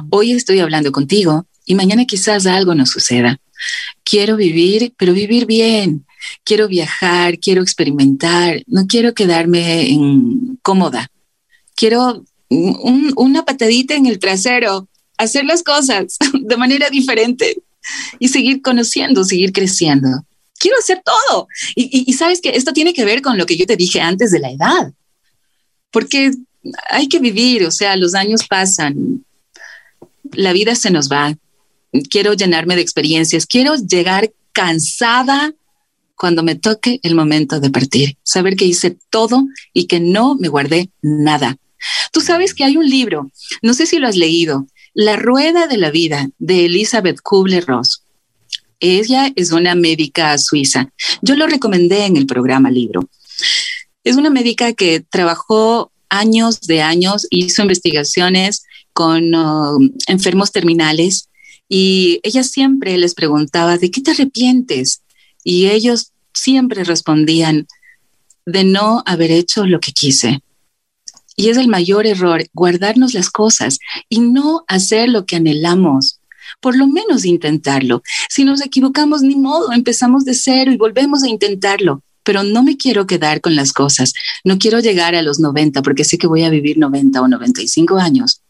Hoy estoy hablando contigo y mañana quizás algo nos suceda. Quiero vivir, pero vivir bien. Quiero viajar, quiero experimentar, no quiero quedarme en cómoda. Quiero una patadita en el trasero, hacer las cosas de manera diferente y seguir conociendo, seguir creciendo. Quiero hacer todo. Y, y sabes que esto tiene que ver con lo que yo te dije antes de la edad, porque hay que vivir, o sea, los años pasan, la vida se nos va. Quiero llenarme de experiencias, quiero llegar cansada cuando me toque el momento de partir, saber que hice todo y que no me guardé nada. Tú sabes que hay un libro, no sé si lo has leído, La Rueda de la Vida de Elizabeth Kubler-Ross. Ella es una médica suiza. Yo lo recomendé en el programa libro. Es una médica que trabajó años de años, hizo investigaciones con um, enfermos terminales y ella siempre les preguntaba, ¿de qué te arrepientes? Y ellos siempre respondían, de no haber hecho lo que quise. Y es el mayor error, guardarnos las cosas y no hacer lo que anhelamos. Por lo menos intentarlo. Si nos equivocamos, ni modo, empezamos de cero y volvemos a intentarlo pero no me quiero quedar con las cosas. No quiero llegar a los 90 porque sé que voy a vivir 90 o 95 años.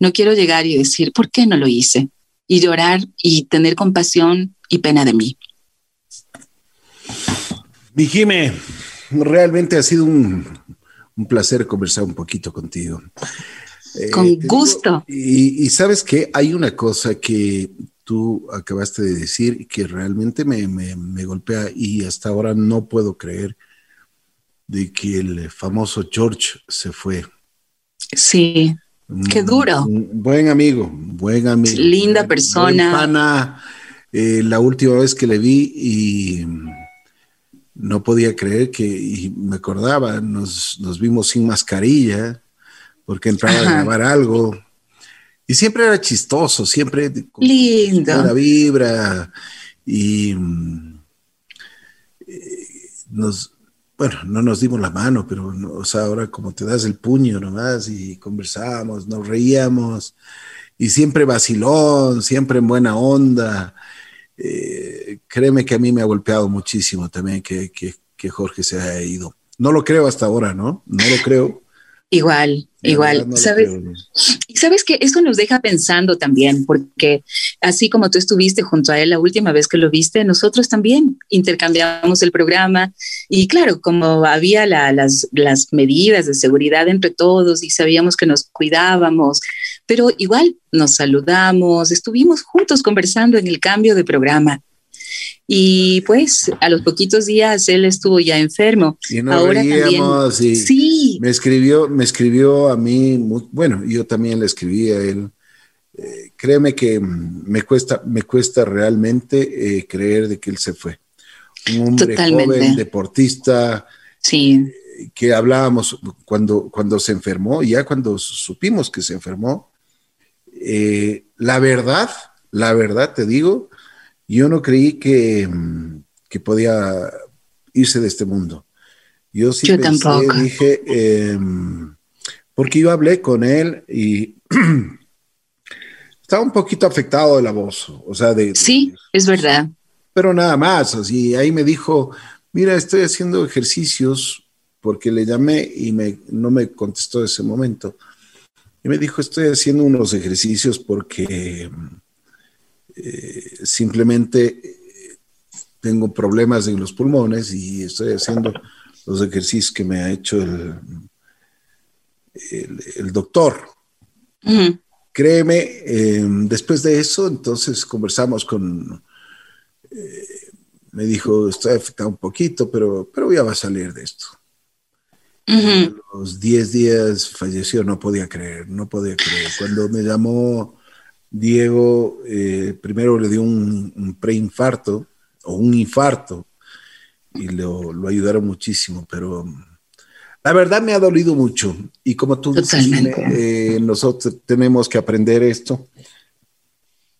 No quiero llegar y decir, ¿por qué no lo hice? Y llorar y tener compasión y pena de mí. Mi Jime, realmente ha sido un, placer conversar un poquito contigo. Con eh, gusto. y, y, sabes que hay una cosa que tú acabaste de decir que realmente me, golpea y hasta ahora no puedo creer de que el famoso George se fue. Sí, qué duro. buen amigo, buen amigo. Linda persona. Eh, la última vez que le vi y no podía creer que, y me acordaba, nos, vimos sin mascarilla porque entraba a grabar algo y siempre era chistoso, siempre lindo. Buena vibra. Y mm, eh, nos, bueno, no nos dimos la mano, pero o sea, ahora como te das el puño nomás y conversamos, nos reíamos y siempre vacilón, siempre en buena onda. Eh, créeme que a mí me ha golpeado muchísimo también que, que, que Jorge se haya ido. No lo creo hasta ahora, ¿no? No lo creo. Igual, igual. ¿Sabes? Y sabes que eso nos deja pensando también, porque así como tú estuviste junto a él la última vez que lo viste, nosotros también intercambiamos el programa y claro, como había las, las medidas de seguridad entre todos y sabíamos que nos cuidábamos, pero igual nos saludamos, estuvimos juntos conversando en el cambio de programa. Y pues a los poquitos días él estuvo ya enfermo. Y Ahora también. sí. Me escribió, me escribió a mí, bueno, yo también le escribí a él. Eh, créeme que me cuesta, me cuesta realmente eh, creer de que él se fue. Un hombre joven, deportista. Sí. Eh, que hablábamos cuando, cuando se enfermó, ya cuando supimos que se enfermó, la verdad, la verdad te digo, yo no creí que, que podía irse de este mundo. Yo sí pensé, dije, em, porque yo hablé con él y estaba un poquito afectado de la voz, o sea, de... Sí, es verdad. Pero nada más, así, ahí me dijo, mira, estoy haciendo ejercicios porque le llamé y me, no me contestó ese momento. Y me dijo, estoy haciendo unos ejercicios porque eh, simplemente eh, tengo problemas en los pulmones y estoy haciendo los ejercicios que me ha hecho el, el, doctor. Créeme, em, después de eso, entonces conversamos con, eh, me dijo, estoy afectado un poquito, pero, pero ya va a salir de esto. los 10 días falleció, no podía creer, no podía creer. Cuando me llamó Diego eh, primero le dio un, preinfarto o un infarto y lo, ayudaron muchísimo, pero La verdad me ha dolido mucho. Y como tú dices, eh, nosotros tenemos que aprender esto.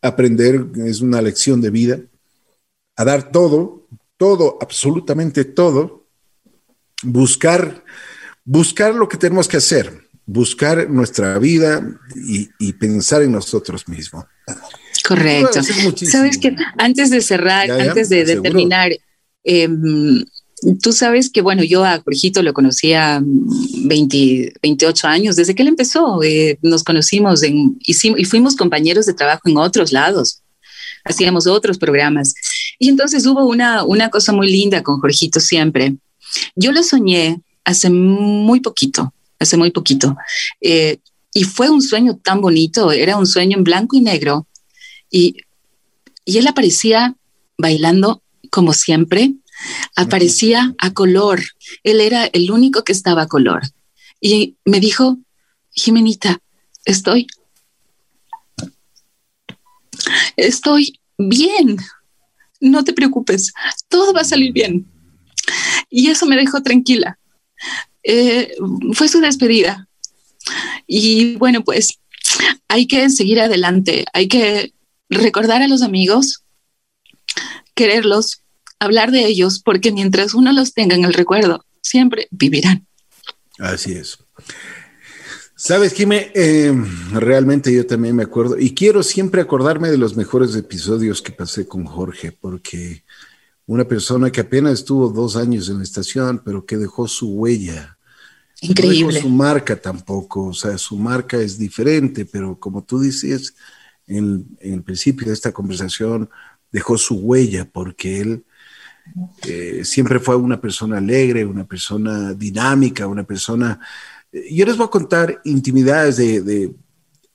Aprender es una lección de vida, a dar todo, todo, absolutamente todo, buscar, buscar lo que tenemos que hacer, buscar nuestra vida y, pensar en nosotros mismos. Correcto. Sabes que antes de cerrar, antes de, terminar, em, tú sabes que, bueno, yo a Jorgito lo conocía 20, 28 años, desde que él empezó, eh, nos conocimos en, y fuimos compañeros de trabajo en otros lados, hacíamos otros programas. Y entonces hubo una, una cosa muy linda con Jorgito siempre. Yo lo soñé hace muy poquito, hace muy poquito. Eh, y fue un sueño tan bonito, era un sueño en blanco y negro. Y, y él aparecía bailando como siempre, aparecía a color. Él era el único que estaba a color. Y me dijo, Jimenita, estoy, estoy bien, no te preocupes, todo va a salir bien. Y eso me dejó tranquila. Eh, fue su despedida. Y bueno, pues hay que seguir adelante, hay que recordar a los amigos, quererlos, hablar de ellos, porque mientras uno los tenga en el recuerdo, siempre vivirán. Así es. Sabes, Jimé, eh, realmente yo también me acuerdo y quiero siempre acordarme de los mejores episodios que pasé con Jorge, porque una persona que apenas estuvo dos años en la estación, pero que dejó su huella. Increíble. No su marca tampoco, o sea, su marca es diferente, pero como tú dices en, en el principio de esta conversación, dejó su huella porque él eh, siempre fue una persona alegre, una persona dinámica, una persona yo les voy a contar intimidades de,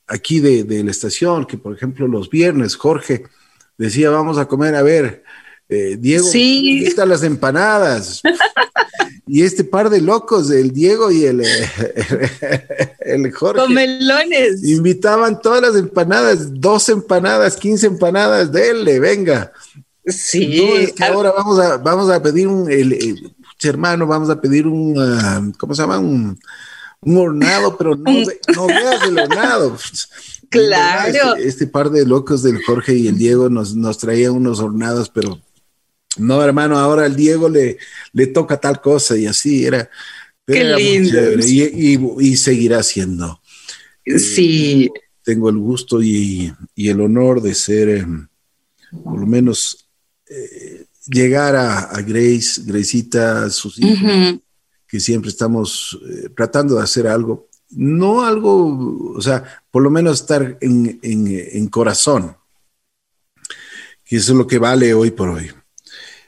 aquí de, la estación, que por ejemplo los viernes Jorge decía, vamos a comer, a ver, eh, Diego, sí. están las empanadas. y este par de locos, el Diego y el, el Jorge. Con melones. Invitaban todas las empanadas, dos empanadas, quince empanadas, dele, venga. Sí. ahora vamos a, vamos a pedir un, hermano, vamos a pedir un, ah, ¿cómo se llama? Un, un hornado, pero no, no veas el hornado. Claro. Este, este, par de locos del Jorge y el Diego nos, nos traían unos hornados, pero no, hermano, ahora al Diego le, le toca tal cosa y así era. Qué lindo. Y, y, seguirá siendo. Sí. Eh, tengo el gusto y, y, el honor de ser, eh, por lo menos, eh, llegar a, a, Grace, Gracita, sus hijos que siempre estamos tratando de hacer algo, no algo, o sea, por lo menos estar en, en, corazón, que eso es lo que vale hoy por hoy.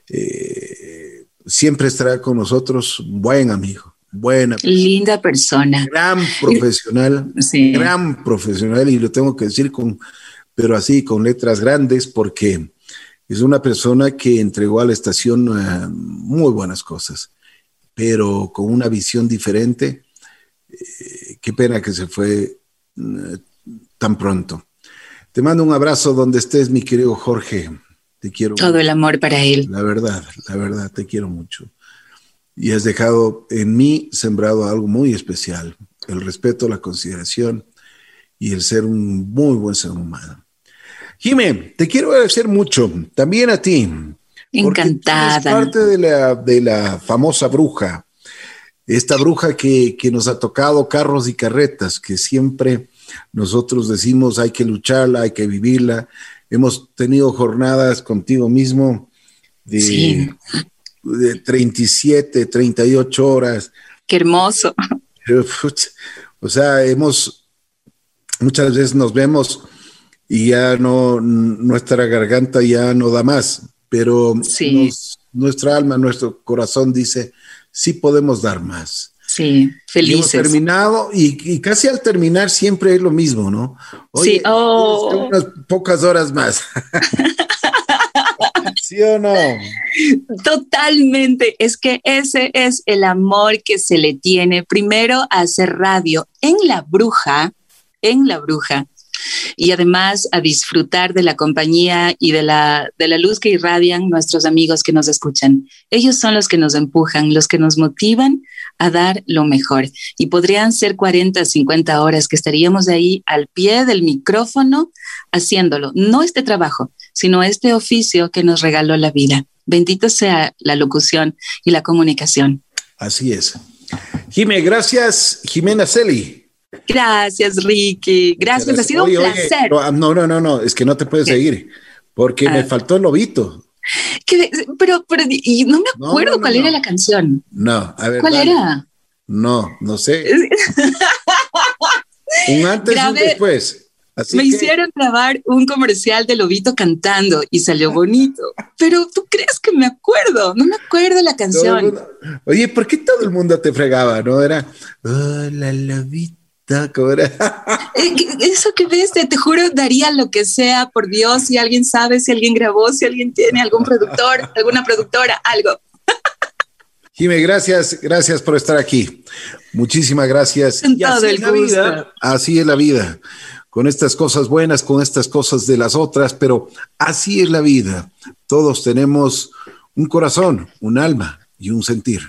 Eh, siempre estará con nosotros buen amigo, buena linda persona, gran profesional, gran profesional y lo tengo que decir con, pero así con letras grandes porque es una persona que entregó a la estación eh, muy buenas cosas pero con una visión diferente. Eh, qué pena que se fue tan pronto. Te mando un abrazo donde estés, mi querido Jorge. Te quiero. Todo el amor para él. La verdad, la verdad, te quiero mucho. Y has dejado en mí sembrado algo muy especial, el respeto, la consideración y el ser un muy buen ser humano. Jimé, te quiero agradecer mucho, también a ti, Encantada. Es parte de la, de la famosa bruja, esta bruja que, que, nos ha tocado carros y carretas, que siempre nosotros decimos hay que lucharla, hay que vivirla. Hemos tenido jornadas contigo mismo de, de 37, 38 horas. Qué hermoso. O sea, hemos, muchas veces nos vemos y ya no, nuestra garganta ya no da más pero nuestra alma, nuestro corazón dice, sí podemos dar más. Sí, felices. hemos terminado y, casi al terminar siempre es lo mismo, ¿no? sí, oh. unas pocas horas más. ¿Sí o no? Totalmente. Es que ese es el amor que se le tiene primero a hacer radio en La Bruja, en La Bruja. Y además a disfrutar de la compañía y de la, de la luz que irradian nuestros amigos que nos escuchan. Ellos son los que nos empujan, los que nos motivan a dar lo mejor. Y podrían ser 40, 50 horas que estaríamos ahí al pie del micrófono haciéndolo. No este trabajo, sino este oficio que nos regaló la vida. Bendito sea la locución y la comunicación. Así es. Jimé, gracias, Jimena Celi. Gracias, Ricky. Gracias, ha sido un placer. No, no, no, no, es que no te puedes seguir porque me ah. faltó el lobito. pero, pero y no me acuerdo cuál era la canción. No, a ver. ¿Cuál era? No, no sé. un antes y un después me hicieron grabar un comercial de Lobito cantando y salió bonito. Pero tú crees que me acuerdo, no me acuerdo la canción. Oye, ¿por qué todo el mundo te fregaba? ¿No? Era, hola Lobito, ¿cómo era? Eh, eso que ves, te juro, daría lo que sea, por Dios, si alguien sabe, si alguien grabó, si alguien tiene algún productor, alguna productora, algo. Jimé, gracias, gracias por estar aquí. Muchísimas gracias. En todo el gusto. así es la vida con estas cosas buenas, con estas cosas de las otras, pero así es la vida. Todos tenemos un corazón, un alma y un sentir.